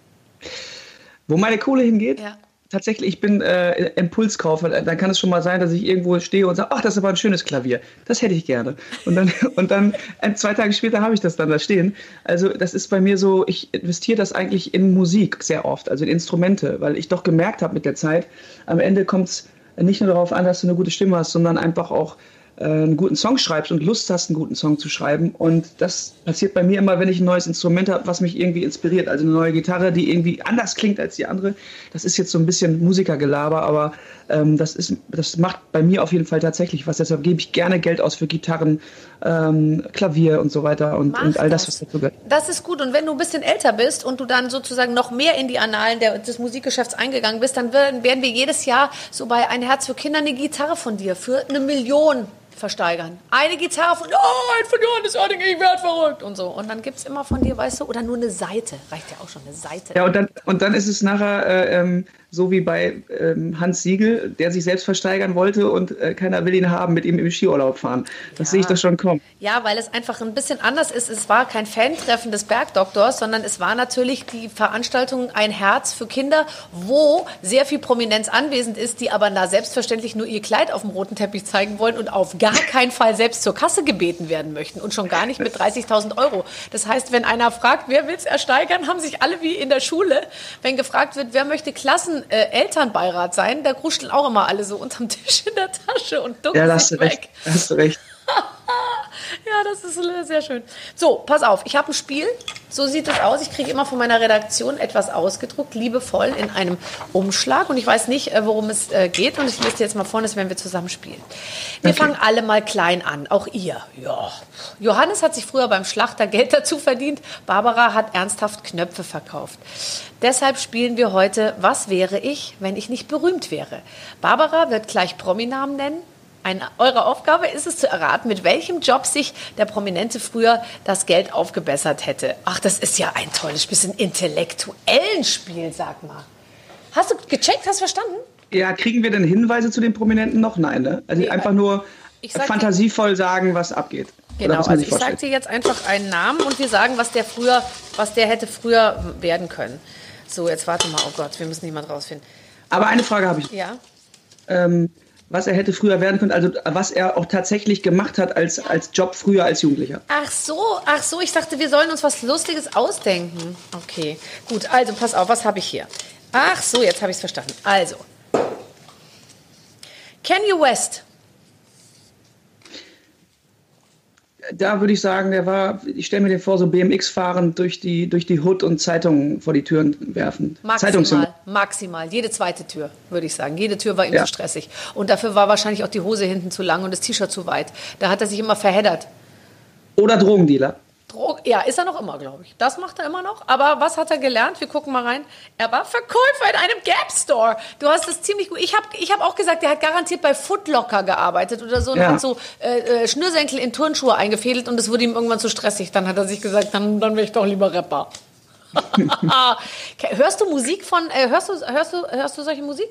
Wo meine Kohle hingeht? Ja. Tatsächlich, ich bin äh, Impulskaufer. Dann kann es schon mal sein, dass ich irgendwo stehe und sage, ach, das ist aber ein schönes Klavier. Das hätte ich gerne. Und dann, und dann äh, zwei Tage später habe ich das dann da stehen. Also das ist bei mir so, ich investiere das eigentlich in Musik sehr oft, also in Instrumente, weil ich doch gemerkt habe mit der Zeit, am Ende kommt es nicht nur darauf an, dass du eine gute Stimme hast, sondern einfach auch einen guten Song schreibst und Lust hast, einen guten Song zu schreiben. Und das passiert bei mir immer, wenn ich ein neues Instrument habe, was mich irgendwie inspiriert. Also eine neue Gitarre, die irgendwie anders klingt als die andere. Das ist jetzt so ein bisschen Musikergelaber, aber ähm, das, ist, das macht bei mir auf jeden Fall tatsächlich was. Deshalb gebe ich gerne Geld aus für Gitarren, ähm, Klavier und so weiter und, und all das, das, was dazu gehört. Das ist gut. Und wenn du ein bisschen älter bist und du dann sozusagen noch mehr in die Annalen der, des Musikgeschäfts eingegangen bist, dann werden, werden wir jedes Jahr so bei Ein Herz für Kinder eine Gitarre von dir für eine Million versteigern. Eine Gitarre von, oh, ein von Johannes Oerding, ich werde verrückt und so. Und dann gibt es immer von dir, weißt du, oder nur eine Seite. Reicht ja auch schon, eine Seite. Ja, und dann, und dann ist es nachher äh, ähm, so wie bei ähm, Hans Siegel, der sich selbst versteigern wollte und äh, keiner will ihn haben, mit ihm im Skiurlaub fahren. Das ja. sehe ich doch schon kommen. Ja, weil es einfach ein bisschen anders ist. Es war kein Fantreffen des Bergdoktors, sondern es war natürlich die Veranstaltung Ein Herz für Kinder, wo sehr viel Prominenz anwesend ist, die aber da selbstverständlich nur ihr Kleid auf dem roten Teppich zeigen wollen und auf gar keinen Fall selbst zur Kasse gebeten werden möchten und schon gar nicht mit 30.000 Euro. Das heißt, wenn einer fragt, wer will es ersteigern, haben sich alle wie in der Schule, wenn gefragt wird, wer möchte Klassen äh, Elternbeirat sein. Da kruscheln auch immer alle so unterm Tisch in der Tasche und ducken ja, sich weg. Recht. Hast du recht. ja, das ist sehr schön. So, pass auf, ich habe ein Spiel. So sieht es aus. Ich kriege immer von meiner Redaktion etwas ausgedruckt, liebevoll in einem Umschlag. Und ich weiß nicht, äh, worum es äh, geht. Und ich lese dir jetzt mal vor, das werden wir zusammen spielen. Wir okay. fangen alle mal klein an, auch ihr. Ja. Johannes hat sich früher beim Schlachter Geld dazu verdient. Barbara hat ernsthaft Knöpfe verkauft. Deshalb spielen wir heute Was wäre ich, wenn ich nicht berühmt wäre? Barbara wird gleich Prominamen nennen. Eine, eure Aufgabe ist es zu erraten, mit welchem Job sich der Prominente früher das Geld aufgebessert hätte. Ach, das ist ja ein tolles, bisschen intellektuellen Spiel, sag mal. Hast du gecheckt, hast du verstanden? Ja, kriegen wir denn Hinweise zu den Prominenten noch? Nein, ne? Also nee, einfach nur fantasievoll sagen, was abgeht. Genau, also ich sage dir jetzt einfach einen Namen und wir sagen, was der früher, was der hätte früher werden können. So, jetzt warte mal, oh Gott, wir müssen niemand rausfinden. Aber eine Frage habe ich. Ja. Ähm, was er hätte früher werden können, also was er auch tatsächlich gemacht hat als, als Job früher als Jugendlicher. Ach so, ach so, ich dachte, wir sollen uns was Lustiges ausdenken. Okay, gut, also pass auf, was habe ich hier? Ach so, jetzt habe ich es verstanden. Also, Kanye West da würde ich sagen, der war, ich stelle mir den vor, so BMX fahrend durch die, durch die Hood und Zeitungen vor die Türen werfen. Maximal, maximal. Jede zweite Tür, würde ich sagen. Jede Tür war ihm ja. zu stressig. Und dafür war wahrscheinlich auch die Hose hinten zu lang und das T-Shirt zu weit. Da hat er sich immer verheddert. Oder Drogendealer. Drog ja, ist er noch immer, glaube ich. Das macht er immer noch. Aber was hat er gelernt? Wir gucken mal rein. Er war Verkäufer in einem Gap Store. Du hast das ziemlich gut. Ich habe ich hab auch gesagt, er hat garantiert bei Footlocker gearbeitet oder so und ja. hat so äh, äh, Schnürsenkel in Turnschuhe eingefädelt und es wurde ihm irgendwann zu stressig. Dann hat er sich gesagt, dann, dann will ich doch lieber Rapper. hörst du Musik von, äh, hörst, du, hörst, du, hörst du solche Musik?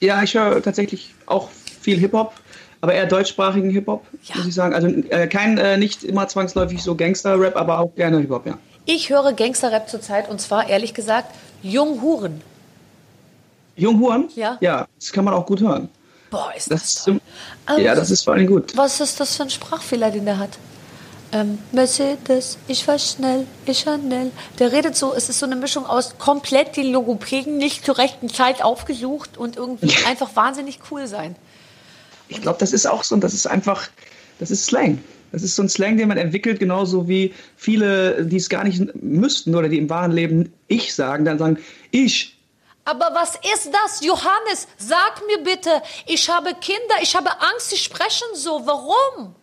Ja, ich höre tatsächlich auch viel Hip-Hop aber eher deutschsprachigen Hip-Hop, ja. muss ich sagen. Also äh, kein, äh, nicht immer zwangsläufig so Gangster-Rap, aber auch gerne Hip-Hop, ja. Ich höre Gangster-Rap zurzeit und zwar, ehrlich gesagt, Junghuren. Junghuren? Ja. Ja, das kann man auch gut hören. Boah, ist das, das toll. Ähm, ja, das ist vor allem gut. Was ist das für ein Sprachfehler, den der hat? Ähm, Mercedes, ich war schnell, ich schnell. Der redet so, es ist so eine Mischung aus komplett die Logopäden nicht zur rechten Zeit aufgesucht und irgendwie einfach wahnsinnig cool sein ich glaube, das ist auch so, und das ist einfach, das ist Slang. Das ist so ein Slang, den man entwickelt, genauso wie viele, die es gar nicht müssten oder die im wahren Leben ich sagen, dann sagen ich. Aber was ist das, Johannes? Sag mir bitte, ich habe Kinder, ich habe Angst, sie sprechen so. Warum?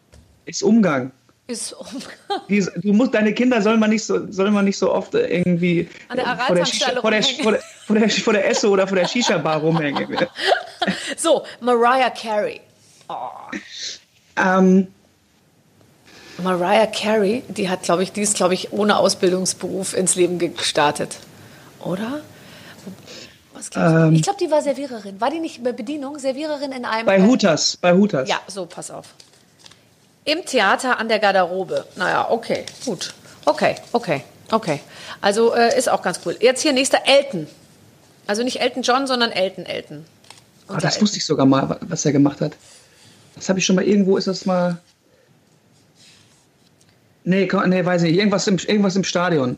Ist Umgang. Ist Umgang. Die, du musst, deine Kinder soll man nicht so, soll man nicht so oft irgendwie An der vor, der Shisha, vor, der, vor, der, vor, der, vor der Esso oder vor der Shisha-Bar rumhängen. so, Mariah Carey. Oh. Ähm, Mariah Carey, die hat, glaube ich, die ist, glaube ich, ohne Ausbildungsberuf ins Leben gestartet, oder? Ähm, ich glaube, die war Serviererin. War die nicht bei Bedienung? Serviererin in einem. Bei Hutas, bei Hutas. Ja, so, pass auf. Im Theater an der Garderobe. Naja, okay, gut. Okay, okay, okay. Also äh, ist auch ganz cool. Jetzt hier nächster Elton. Also nicht Elton John, sondern Elton Elton. Ah, das Elton. wusste ich sogar mal, was er gemacht hat. Das habe ich schon mal irgendwo, ist das mal. Nee, nee, weiß nicht. Irgendwas im, irgendwas im Stadion.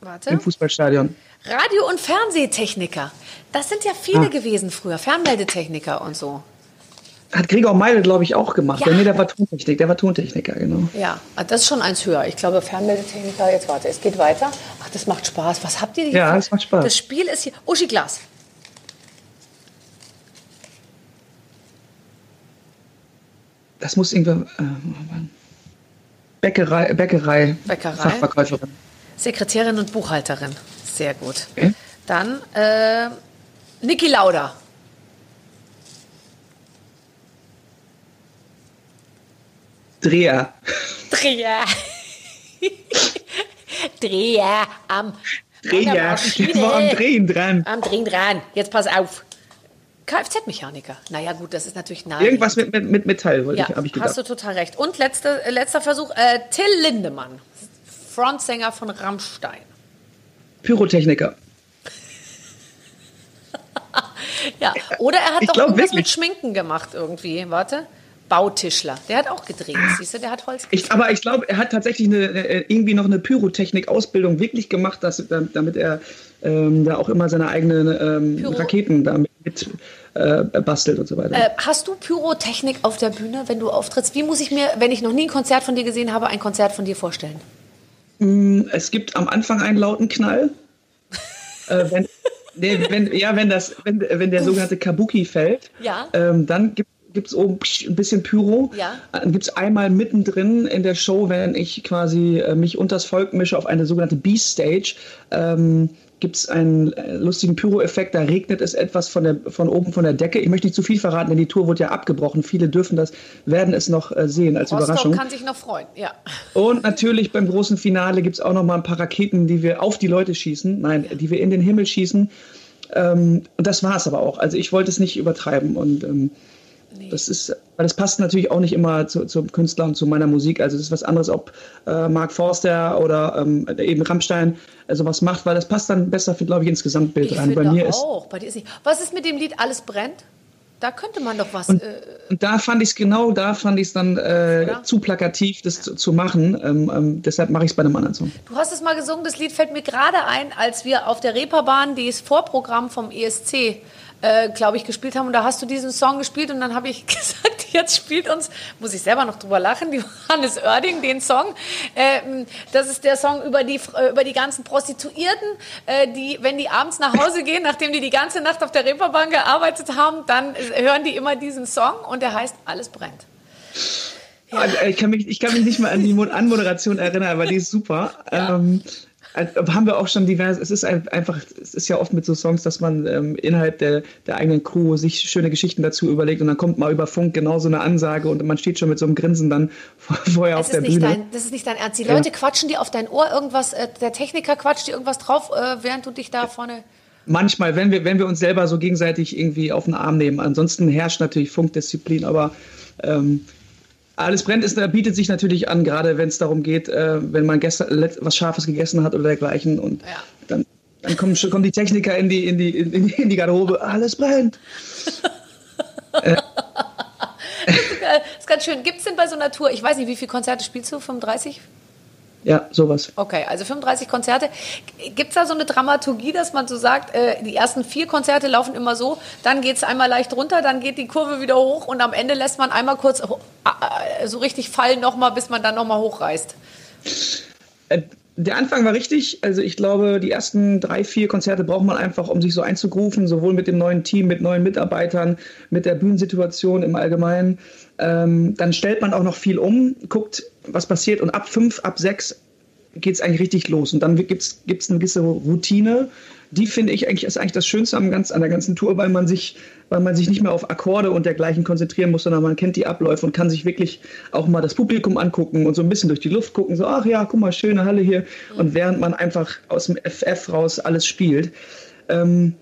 Warte. Im Fußballstadion. Radio- und Fernsehtechniker. Das sind ja viele ah. gewesen früher. Fernmeldetechniker und so. Hat Gregor Meile, glaube ich, auch gemacht. Ja. Nee, der war Tontechnik, der war Tontechniker, genau. Ja, das ist schon eins höher. Ich glaube, Fernmeldetechniker, jetzt warte, es geht weiter. Ach, das macht Spaß. Was habt ihr hier? Ja, das macht Spaß. Das Spiel ist hier. Uschi Glas. Das muss irgendwie. Äh, Bäckerei, Bäckerei, Bäckerei. Fachverkäuferin. Sekretärin und Buchhalterin. Sehr gut. Okay. Dann äh, Niki Lauda. Dreher. Dreher. Dreher am Dreher. War am Drehen dran. Am Drehen dran. Jetzt pass auf. Kfz-Mechaniker. Naja, gut, das ist natürlich nah. Irgendwas mit, mit, mit Metall, wollte ja, ich, habe ich gedacht. Hast du total recht. Und letzte, äh, letzter Versuch, äh, Till Lindemann, Frontsänger von Rammstein. Pyrotechniker. ja, oder er hat ich doch irgendwas wirklich. mit Schminken gemacht irgendwie. Warte. Bautischler. Der hat auch gedreht, siehst du, der hat Holz ich, Aber ich glaube, er hat tatsächlich eine, irgendwie noch eine Pyrotechnik-Ausbildung wirklich gemacht, dass, damit er ähm, da auch immer seine eigenen ähm, Raketen damit äh, bastelt und so weiter. Äh, hast du Pyrotechnik auf der Bühne, wenn du auftrittst? Wie muss ich mir, wenn ich noch nie ein Konzert von dir gesehen habe, ein Konzert von dir vorstellen? Mm, es gibt am Anfang einen lauten Knall. äh, wenn, nee, wenn, ja, wenn, das, wenn, wenn der sogenannte Kabuki fällt, ja. ähm, dann gibt gibt es oben ein bisschen Pyro. Ja. Dann gibt es einmal mittendrin in der Show, wenn ich quasi äh, mich unters Volk mische auf eine sogenannte B-Stage, ähm, gibt es einen äh, lustigen Pyro-Effekt, da regnet es etwas von, der, von oben von der Decke. Ich möchte nicht zu viel verraten, denn die Tour wurde ja abgebrochen. Viele dürfen das, werden es noch äh, sehen als Rostock Überraschung. kann sich noch freuen, ja. Und natürlich beim großen Finale gibt es auch noch mal ein paar Raketen, die wir auf die Leute schießen, nein, die wir in den Himmel schießen. Ähm, und das war es aber auch. Also ich wollte es nicht übertreiben und ähm, Nee. Das ist, weil das passt natürlich auch nicht immer zu, zum Künstler und zu meiner Musik. Also das ist was anderes, ob äh, Mark Forster oder ähm, eben Rammstein äh, sowas macht, weil das passt dann besser, glaube ich, ins Gesamtbild ich rein. Bei mir auch. Ist, Bei dir ist nicht. Was ist mit dem Lied Alles brennt? Da könnte man doch was. Und, äh, und da fand ich es genau, da fand ich es dann äh, zu plakativ, das zu, zu machen. Ähm, ähm, deshalb mache ich es bei einem anderen Song. Du hast es mal gesungen, das Lied fällt mir gerade ein, als wir auf der Reeperbahn das Vorprogramm vom ESC äh, glaube ich, gespielt haben. Und da hast du diesen Song gespielt und dann habe ich gesagt, jetzt spielt uns, muss ich selber noch drüber lachen, die Hannes Oerding, den Song. Ähm, das ist der Song über die, äh, über die ganzen Prostituierten, äh, die, wenn die abends nach Hause gehen, nachdem die die ganze Nacht auf der Reeperbahn gearbeitet haben, dann hören die immer diesen Song und der heißt Alles brennt. Ja. Ich, kann mich, ich kann mich nicht mal an die Anmoderation erinnern, aber die ist super. Ja. Ähm, haben wir auch schon divers, es ist einfach, es ist ja oft mit so Songs, dass man ähm, innerhalb der, der eigenen Crew sich schöne Geschichten dazu überlegt und dann kommt mal über Funk genau so eine Ansage und man steht schon mit so einem Grinsen dann vorher das auf der Bühne. Dein, das ist nicht dein Ernst. Die Leute ja. quatschen dir auf dein Ohr irgendwas, äh, der Techniker quatscht dir irgendwas drauf, äh, während du dich da vorne manchmal, wenn wir, wenn wir uns selber so gegenseitig irgendwie auf den Arm nehmen. Ansonsten herrscht natürlich Funkdisziplin, aber ähm, alles brennt ist, bietet sich natürlich an, gerade wenn es darum geht, äh, wenn man gestern was Scharfes gegessen hat oder dergleichen. Und ja. dann, dann kommen, kommen die Techniker in die, in die, in die, in die Garderobe. Alles brennt. äh. Das ist ganz schön. Gibt es denn bei so einer Tour, ich weiß nicht, wie viele Konzerte spielst du? 35? Ja, sowas. Okay, also 35 Konzerte. Gibt es da so eine Dramaturgie, dass man so sagt, äh, die ersten vier Konzerte laufen immer so, dann geht es einmal leicht runter, dann geht die Kurve wieder hoch und am Ende lässt man einmal kurz äh, so richtig fallen nochmal, bis man dann nochmal hochreißt? Äh, der Anfang war richtig. Also ich glaube, die ersten drei, vier Konzerte braucht man einfach, um sich so einzugrufen, sowohl mit dem neuen Team, mit neuen Mitarbeitern, mit der Bühnensituation im Allgemeinen. Ähm, dann stellt man auch noch viel um, guckt, was passiert und ab fünf, ab sechs geht es eigentlich richtig los. Und dann gibt es eine gewisse Routine. Die finde ich eigentlich ist eigentlich das Schönste am ganz, an der ganzen Tour, weil man sich, weil man sich nicht mehr auf Akkorde und dergleichen konzentrieren muss, sondern man kennt die Abläufe und kann sich wirklich auch mal das Publikum angucken und so ein bisschen durch die Luft gucken, so, ach ja, guck mal, schöne Halle hier. Und während man einfach aus dem FF raus alles spielt. Ähm,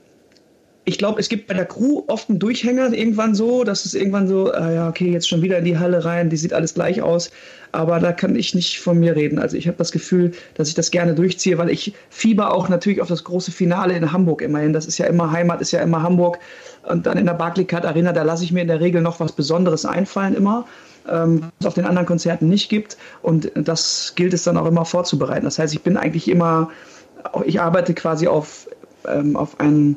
ich glaube, es gibt bei der Crew oft einen Durchhänger irgendwann so, dass es irgendwann so, ah ja, okay, jetzt schon wieder in die Halle rein, die sieht alles gleich aus. Aber da kann ich nicht von mir reden. Also ich habe das Gefühl, dass ich das gerne durchziehe, weil ich fieber auch natürlich auf das große Finale in Hamburg immerhin. Das ist ja immer Heimat, ist ja immer Hamburg. Und dann in der Barclaycard Arena, da lasse ich mir in der Regel noch was Besonderes einfallen immer ähm, was es auf den anderen Konzerten nicht gibt. Und das gilt es dann auch immer vorzubereiten. Das heißt, ich bin eigentlich immer, ich arbeite quasi auf, ähm, auf einen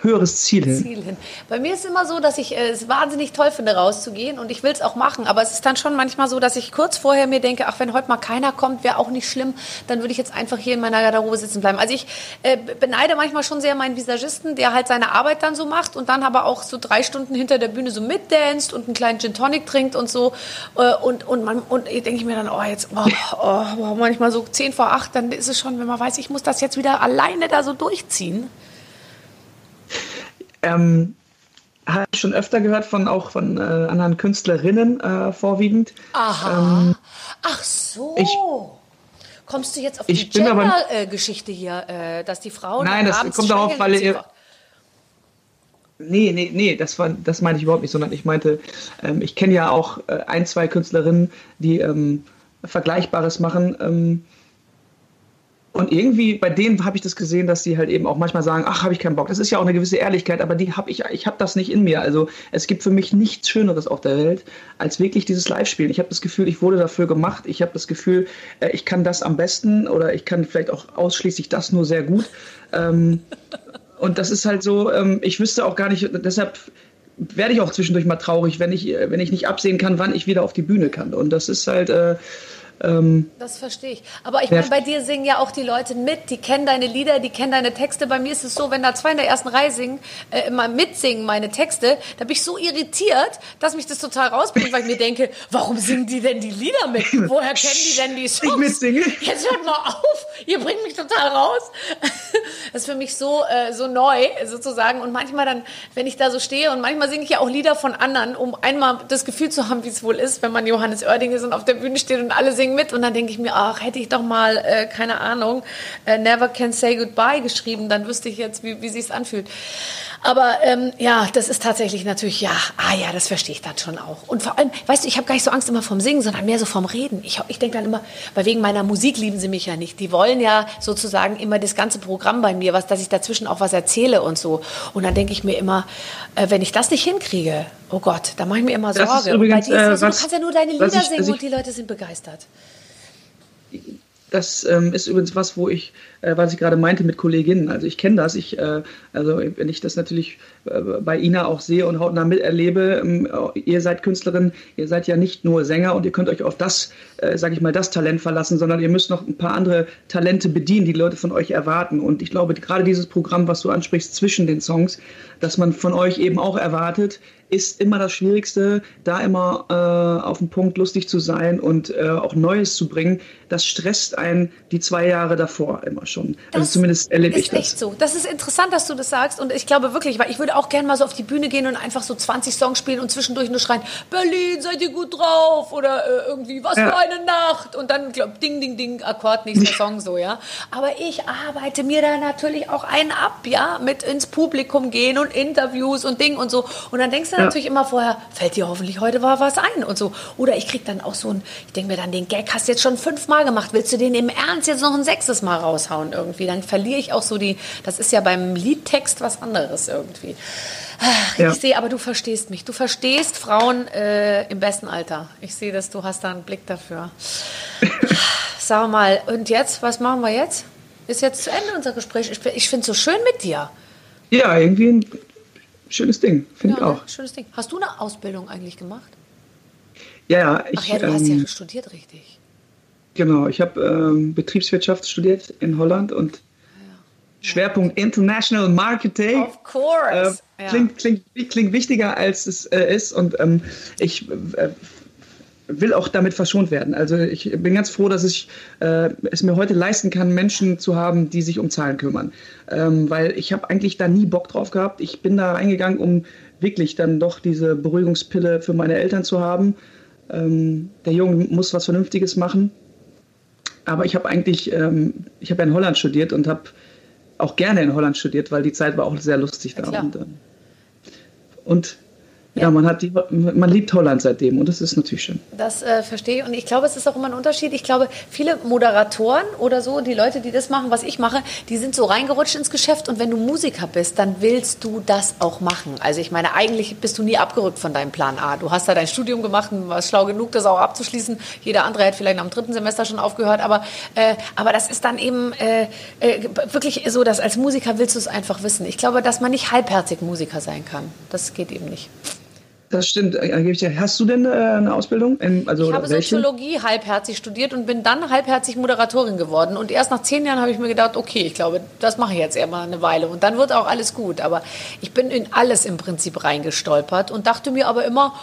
höheres Ziel hin. Ziel hin. Bei mir ist immer so, dass ich äh, es wahnsinnig toll finde, rauszugehen und ich will es auch machen. Aber es ist dann schon manchmal so, dass ich kurz vorher mir denke, ach, wenn heute mal keiner kommt, wäre auch nicht schlimm, dann würde ich jetzt einfach hier in meiner Garderobe sitzen bleiben. Also ich äh, beneide manchmal schon sehr meinen Visagisten, der halt seine Arbeit dann so macht und dann aber auch so drei Stunden hinter der Bühne so mitdanzt und einen kleinen Gin Tonic trinkt und so. Äh, und, und, man, und denke ich mir dann, oh, jetzt, oh, oh, manchmal so zehn vor acht, dann ist es schon, wenn man weiß, ich muss das jetzt wieder alleine da so durchziehen. Ähm, habe ich schon öfter gehört von auch von äh, anderen Künstlerinnen äh, vorwiegend. Aha. Ähm, Ach so. Ich, Kommst du jetzt auf die Gender-Geschichte hier, äh, dass die Frauen Nein, das kommt darauf, weil ihr. Nee, nee, nee, das, war, das meine ich überhaupt nicht, sondern ich meinte, ähm, ich kenne ja auch äh, ein, zwei Künstlerinnen, die ähm, Vergleichbares machen. Ähm, und irgendwie bei denen habe ich das gesehen, dass sie halt eben auch manchmal sagen, ach, habe ich keinen Bock. Das ist ja auch eine gewisse Ehrlichkeit, aber die habe ich, ich habe das nicht in mir. Also es gibt für mich nichts Schöneres auf der Welt, als wirklich dieses Live-Spielen. Ich habe das Gefühl, ich wurde dafür gemacht. Ich habe das Gefühl, äh, ich kann das am besten oder ich kann vielleicht auch ausschließlich das nur sehr gut. Ähm, und das ist halt so, ähm, ich wüsste auch gar nicht, deshalb werde ich auch zwischendurch mal traurig, wenn ich, wenn ich nicht absehen kann, wann ich wieder auf die Bühne kann. Und das ist halt, äh, ähm, das verstehe ich. Aber ich meine, bei dir singen ja auch die Leute mit, die kennen deine Lieder, die kennen deine Texte. Bei mir ist es so, wenn da zwei in der ersten Reihe singen, äh, immer mitsingen meine Texte, da bin ich so irritiert, dass mich das total rausbringt, weil ich mir denke, warum singen die denn die Lieder mit? Woher kennen die denn die Songs? Ich mitsinge. Jetzt hört mal auf, ihr bringt mich total raus. Das ist für mich so, äh, so neu sozusagen. Und manchmal dann, wenn ich da so stehe und manchmal singe ich ja auch Lieder von anderen, um einmal das Gefühl zu haben, wie es wohl ist, wenn man Johannes Oerding ist und auf der Bühne steht und alle singen singen mit und dann denke ich mir, ach, hätte ich doch mal, äh, keine Ahnung, äh, Never Can Say Goodbye geschrieben, dann wüsste ich jetzt, wie, wie sich anfühlt. Aber ähm, ja, das ist tatsächlich natürlich, ja, ah ja, das verstehe ich dann schon auch. Und vor allem, weißt du, ich habe gar nicht so Angst immer vom Singen, sondern mehr so vom Reden. Ich, ich denke dann immer, weil wegen meiner Musik lieben sie mich ja nicht. Die wollen ja sozusagen immer das ganze Programm bei mir, was, dass ich dazwischen auch was erzähle und so. Und dann denke ich mir immer, äh, wenn ich das nicht hinkriege, oh Gott, da mache ich mir immer Sorge. Dir ist äh, so, du kannst ja nur deine Lieder ich, singen ich, und die Leute sind begeistert das ähm, ist übrigens was, wo ich, äh, was ich gerade meinte mit Kolleginnen. Also ich kenne das. Ich, äh, also wenn ich das natürlich äh, bei Ina auch sehe und hautnah miterlebe, ähm, ihr seid Künstlerin, ihr seid ja nicht nur Sänger und ihr könnt euch auf das, sage ich mal, das Talent verlassen, sondern ihr müsst noch ein paar andere Talente bedienen, die, die Leute von euch erwarten. Und ich glaube, gerade dieses Programm, was du ansprichst zwischen den Songs, dass man von euch eben auch erwartet, ist immer das Schwierigste, da immer äh, auf den Punkt lustig zu sein und äh, auch Neues zu bringen. Das stresst einen die zwei Jahre davor immer schon. Also das also zumindest erlebe ich das. Echt so. Das ist interessant, dass du das sagst. Und ich glaube wirklich, weil ich würde auch gerne mal so auf die Bühne gehen und einfach so 20 Songs spielen und zwischendurch nur schreien, Berlin, seid ihr gut drauf? Oder äh, irgendwie, was ja. für eine Nacht? Und dann, glaub, ding, ding, ding, Akkord, nächster Song so, ja. Aber ich arbeite mir da natürlich auch einen ab, ja, mit ins Publikum gehen und Interviews und Ding und so. Und dann denkst du ja. natürlich immer vorher, fällt dir hoffentlich heute mal was ein und so. Oder ich krieg dann auch so ein, ich denke mir dann, den Gag hast du jetzt schon fünfmal gemacht, willst du den im Ernst jetzt noch ein sechstes Mal raushauen irgendwie? Dann verliere ich auch so die, das ist ja beim Liedtext was anderes irgendwie. Ach, ja. Ich sehe, aber du verstehst mich. Du verstehst Frauen äh, im besten Alter. Ich sehe, dass du hast da einen Blick dafür. Sag mal, und jetzt, was machen wir jetzt? Ist jetzt zu Ende unser Gespräch. Ich, ich finde es so schön mit dir. Ja, irgendwie ein schönes Ding, finde ja, ich auch. Schönes Ding. Hast du eine Ausbildung eigentlich gemacht? Ja, ich. Ach ja, du ähm, hast ja studiert, richtig. Genau, ich habe ähm, Betriebswirtschaft studiert in Holland und. Schwerpunkt International Marketing. Of course. Äh, klingt, klingt, klingt wichtiger, als es äh, ist. Und ähm, ich äh, will auch damit verschont werden. Also ich bin ganz froh, dass ich äh, es mir heute leisten kann, Menschen zu haben, die sich um Zahlen kümmern. Ähm, weil ich habe eigentlich da nie Bock drauf gehabt. Ich bin da reingegangen, um wirklich dann doch diese Beruhigungspille für meine Eltern zu haben. Ähm, der Junge muss was Vernünftiges machen. Aber ich habe eigentlich, ähm, ich habe ja in Holland studiert und habe auch gerne in Holland studiert, weil die Zeit war auch sehr lustig da. Ja, und, äh, und ja, man, hat die, man liebt Holland seitdem und das ist natürlich schön. Das äh, verstehe ich und ich glaube, es ist auch immer ein Unterschied. Ich glaube, viele Moderatoren oder so, die Leute, die das machen, was ich mache, die sind so reingerutscht ins Geschäft und wenn du Musiker bist, dann willst du das auch machen. Also ich meine, eigentlich bist du nie abgerückt von deinem Plan A. Du hast da dein Studium gemacht und warst schlau genug, das auch abzuschließen. Jeder andere hätte vielleicht am dritten Semester schon aufgehört, aber, äh, aber das ist dann eben äh, äh wirklich so, dass als Musiker willst du es einfach wissen. Ich glaube, dass man nicht halbherzig Musiker sein kann. Das geht eben nicht. Das stimmt. Hast du denn äh, eine Ausbildung? Also ich habe welche? Soziologie halbherzig studiert und bin dann halbherzig Moderatorin geworden. Und erst nach zehn Jahren habe ich mir gedacht, okay, ich glaube, das mache ich jetzt eher mal eine Weile. Und dann wird auch alles gut. Aber ich bin in alles im Prinzip reingestolpert und dachte mir aber immer,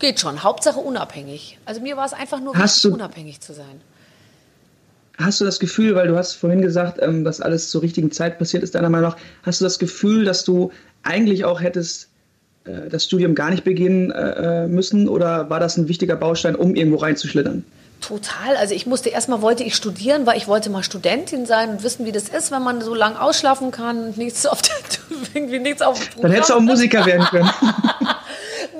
geht schon, Hauptsache unabhängig. Also mir war es einfach nur wichtig, unabhängig zu sein. Hast du das Gefühl, weil du hast vorhin gesagt, ähm, dass alles zur richtigen Zeit passiert ist, deiner Meinung nach, hast du das Gefühl, dass du eigentlich auch hättest das Studium gar nicht beginnen äh, äh, müssen oder war das ein wichtiger Baustein, um irgendwo reinzuschlittern? Total. Also ich musste erstmal wollte ich studieren, weil ich wollte mal Studentin sein und wissen, wie das ist, wenn man so lange ausschlafen kann und nichts auf der, irgendwie nichts auf dem Dann hättest du auch Musiker werden können.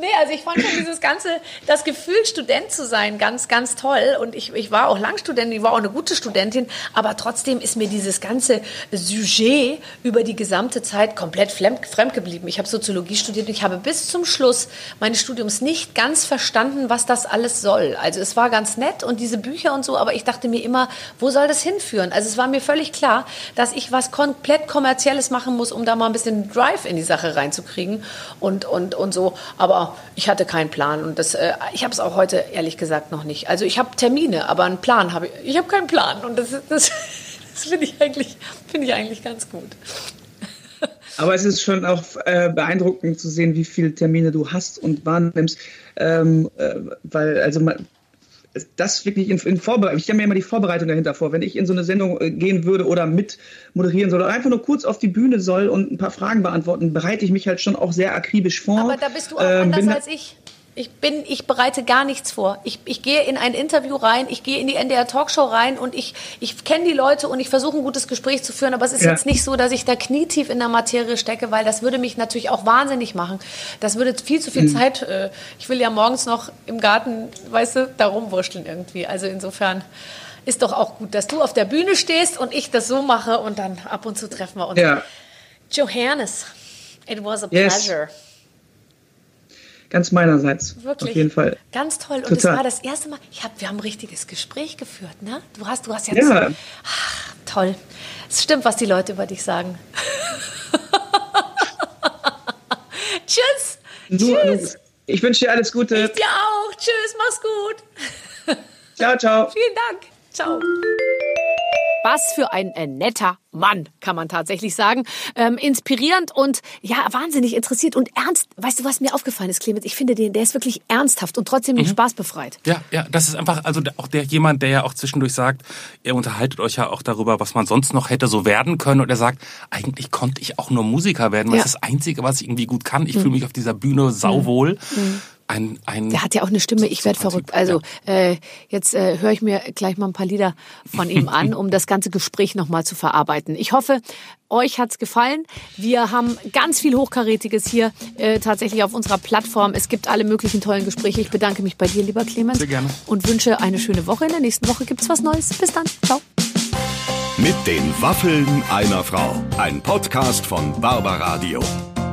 Nee, also ich fand schon dieses ganze, das Gefühl, Student zu sein, ganz, ganz toll. Und ich, ich war auch Langstudentin, ich war auch eine gute Studentin, aber trotzdem ist mir dieses ganze Sujet über die gesamte Zeit komplett fremd geblieben. Ich habe Soziologie studiert und ich habe bis zum Schluss meines Studiums nicht ganz verstanden, was das alles soll. Also es war ganz nett und diese Bücher und so, aber ich dachte mir immer, wo soll das hinführen? Also es war mir völlig klar, dass ich was komplett kommerzielles machen muss, um da mal ein bisschen Drive in die Sache reinzukriegen und, und, und so. Aber ich hatte keinen Plan und das, äh, ich habe es auch heute ehrlich gesagt noch nicht. Also ich habe Termine, aber einen Plan habe ich. Ich habe keinen Plan und das, das, das finde ich, eigentlich, find ich eigentlich ganz gut. Aber es ist schon auch äh, beeindruckend zu sehen, wie viele Termine du hast und wahrnimmst. Ähm, äh, weil, also man, das wirklich in, in Vorbereitung, ich stelle mir immer die Vorbereitung dahinter vor, wenn ich in so eine Sendung äh, gehen würde oder mit moderieren soll oder einfach nur kurz auf die Bühne soll und ein paar Fragen beantworten, bereite ich mich halt schon auch sehr akribisch vor. Aber da bist du auch äh, anders als ich. Ich bin, ich bereite gar nichts vor. Ich, ich gehe in ein Interview rein, ich gehe in die NDR Talkshow rein und ich, ich kenne die Leute und ich versuche ein gutes Gespräch zu führen. Aber es ist ja. jetzt nicht so, dass ich da knietief in der Materie stecke, weil das würde mich natürlich auch wahnsinnig machen. Das würde viel zu viel mhm. Zeit. Äh, ich will ja morgens noch im Garten, weißt du, da rumwurschteln irgendwie. Also insofern ist doch auch gut, dass du auf der Bühne stehst und ich das so mache und dann ab und zu treffen wir uns. Ja. Johannes, it was a yes. pleasure. Ganz meinerseits. Wirklich. Auf jeden Fall. Ganz toll. Und Total. es war das erste Mal, ich hab, wir haben ein richtiges Gespräch geführt, ne? Du hast, du hast jetzt. Ja. Ach, toll. Es stimmt, was die Leute über dich sagen. Tschüss. Nur, Tschüss. ich wünsche dir alles Gute. Ich dir auch. Tschüss, mach's gut. Ciao, ciao. Vielen Dank. Ciao. Was für ein äh, netter Mann, kann man tatsächlich sagen. Ähm, inspirierend und ja, wahnsinnig interessiert und ernst. Weißt du, was mir aufgefallen ist, Clemens? Ich finde den, der ist wirklich ernsthaft und trotzdem nicht spaßbefreit. Ja, ja, das ist einfach, also auch der jemand, der ja auch zwischendurch sagt, ihr unterhaltet euch ja auch darüber, was man sonst noch hätte so werden können. Und er sagt, eigentlich konnte ich auch nur Musiker werden, weil Ja. das ist das Einzige, was ich irgendwie gut kann. Ich fühle mich auf dieser Bühne sauwohl. Ein, ein, Der hat ja auch eine Stimme, ich werde verrückt. Also äh, jetzt äh, höre ich mir gleich mal ein paar Lieder von ihm an, um das ganze Gespräch nochmal zu verarbeiten. Ich hoffe, euch hat's gefallen. Wir haben ganz viel Hochkarätiges hier äh, tatsächlich auf unserer Plattform. Es gibt alle möglichen tollen Gespräche. Ich bedanke mich bei dir, lieber Clemens. Sehr gerne. Und wünsche eine schöne Woche. In der nächsten Woche gibt's was Neues. Bis dann. Ciao. Mit den Waffeln einer Frau. Ein Podcast von Barbaradio.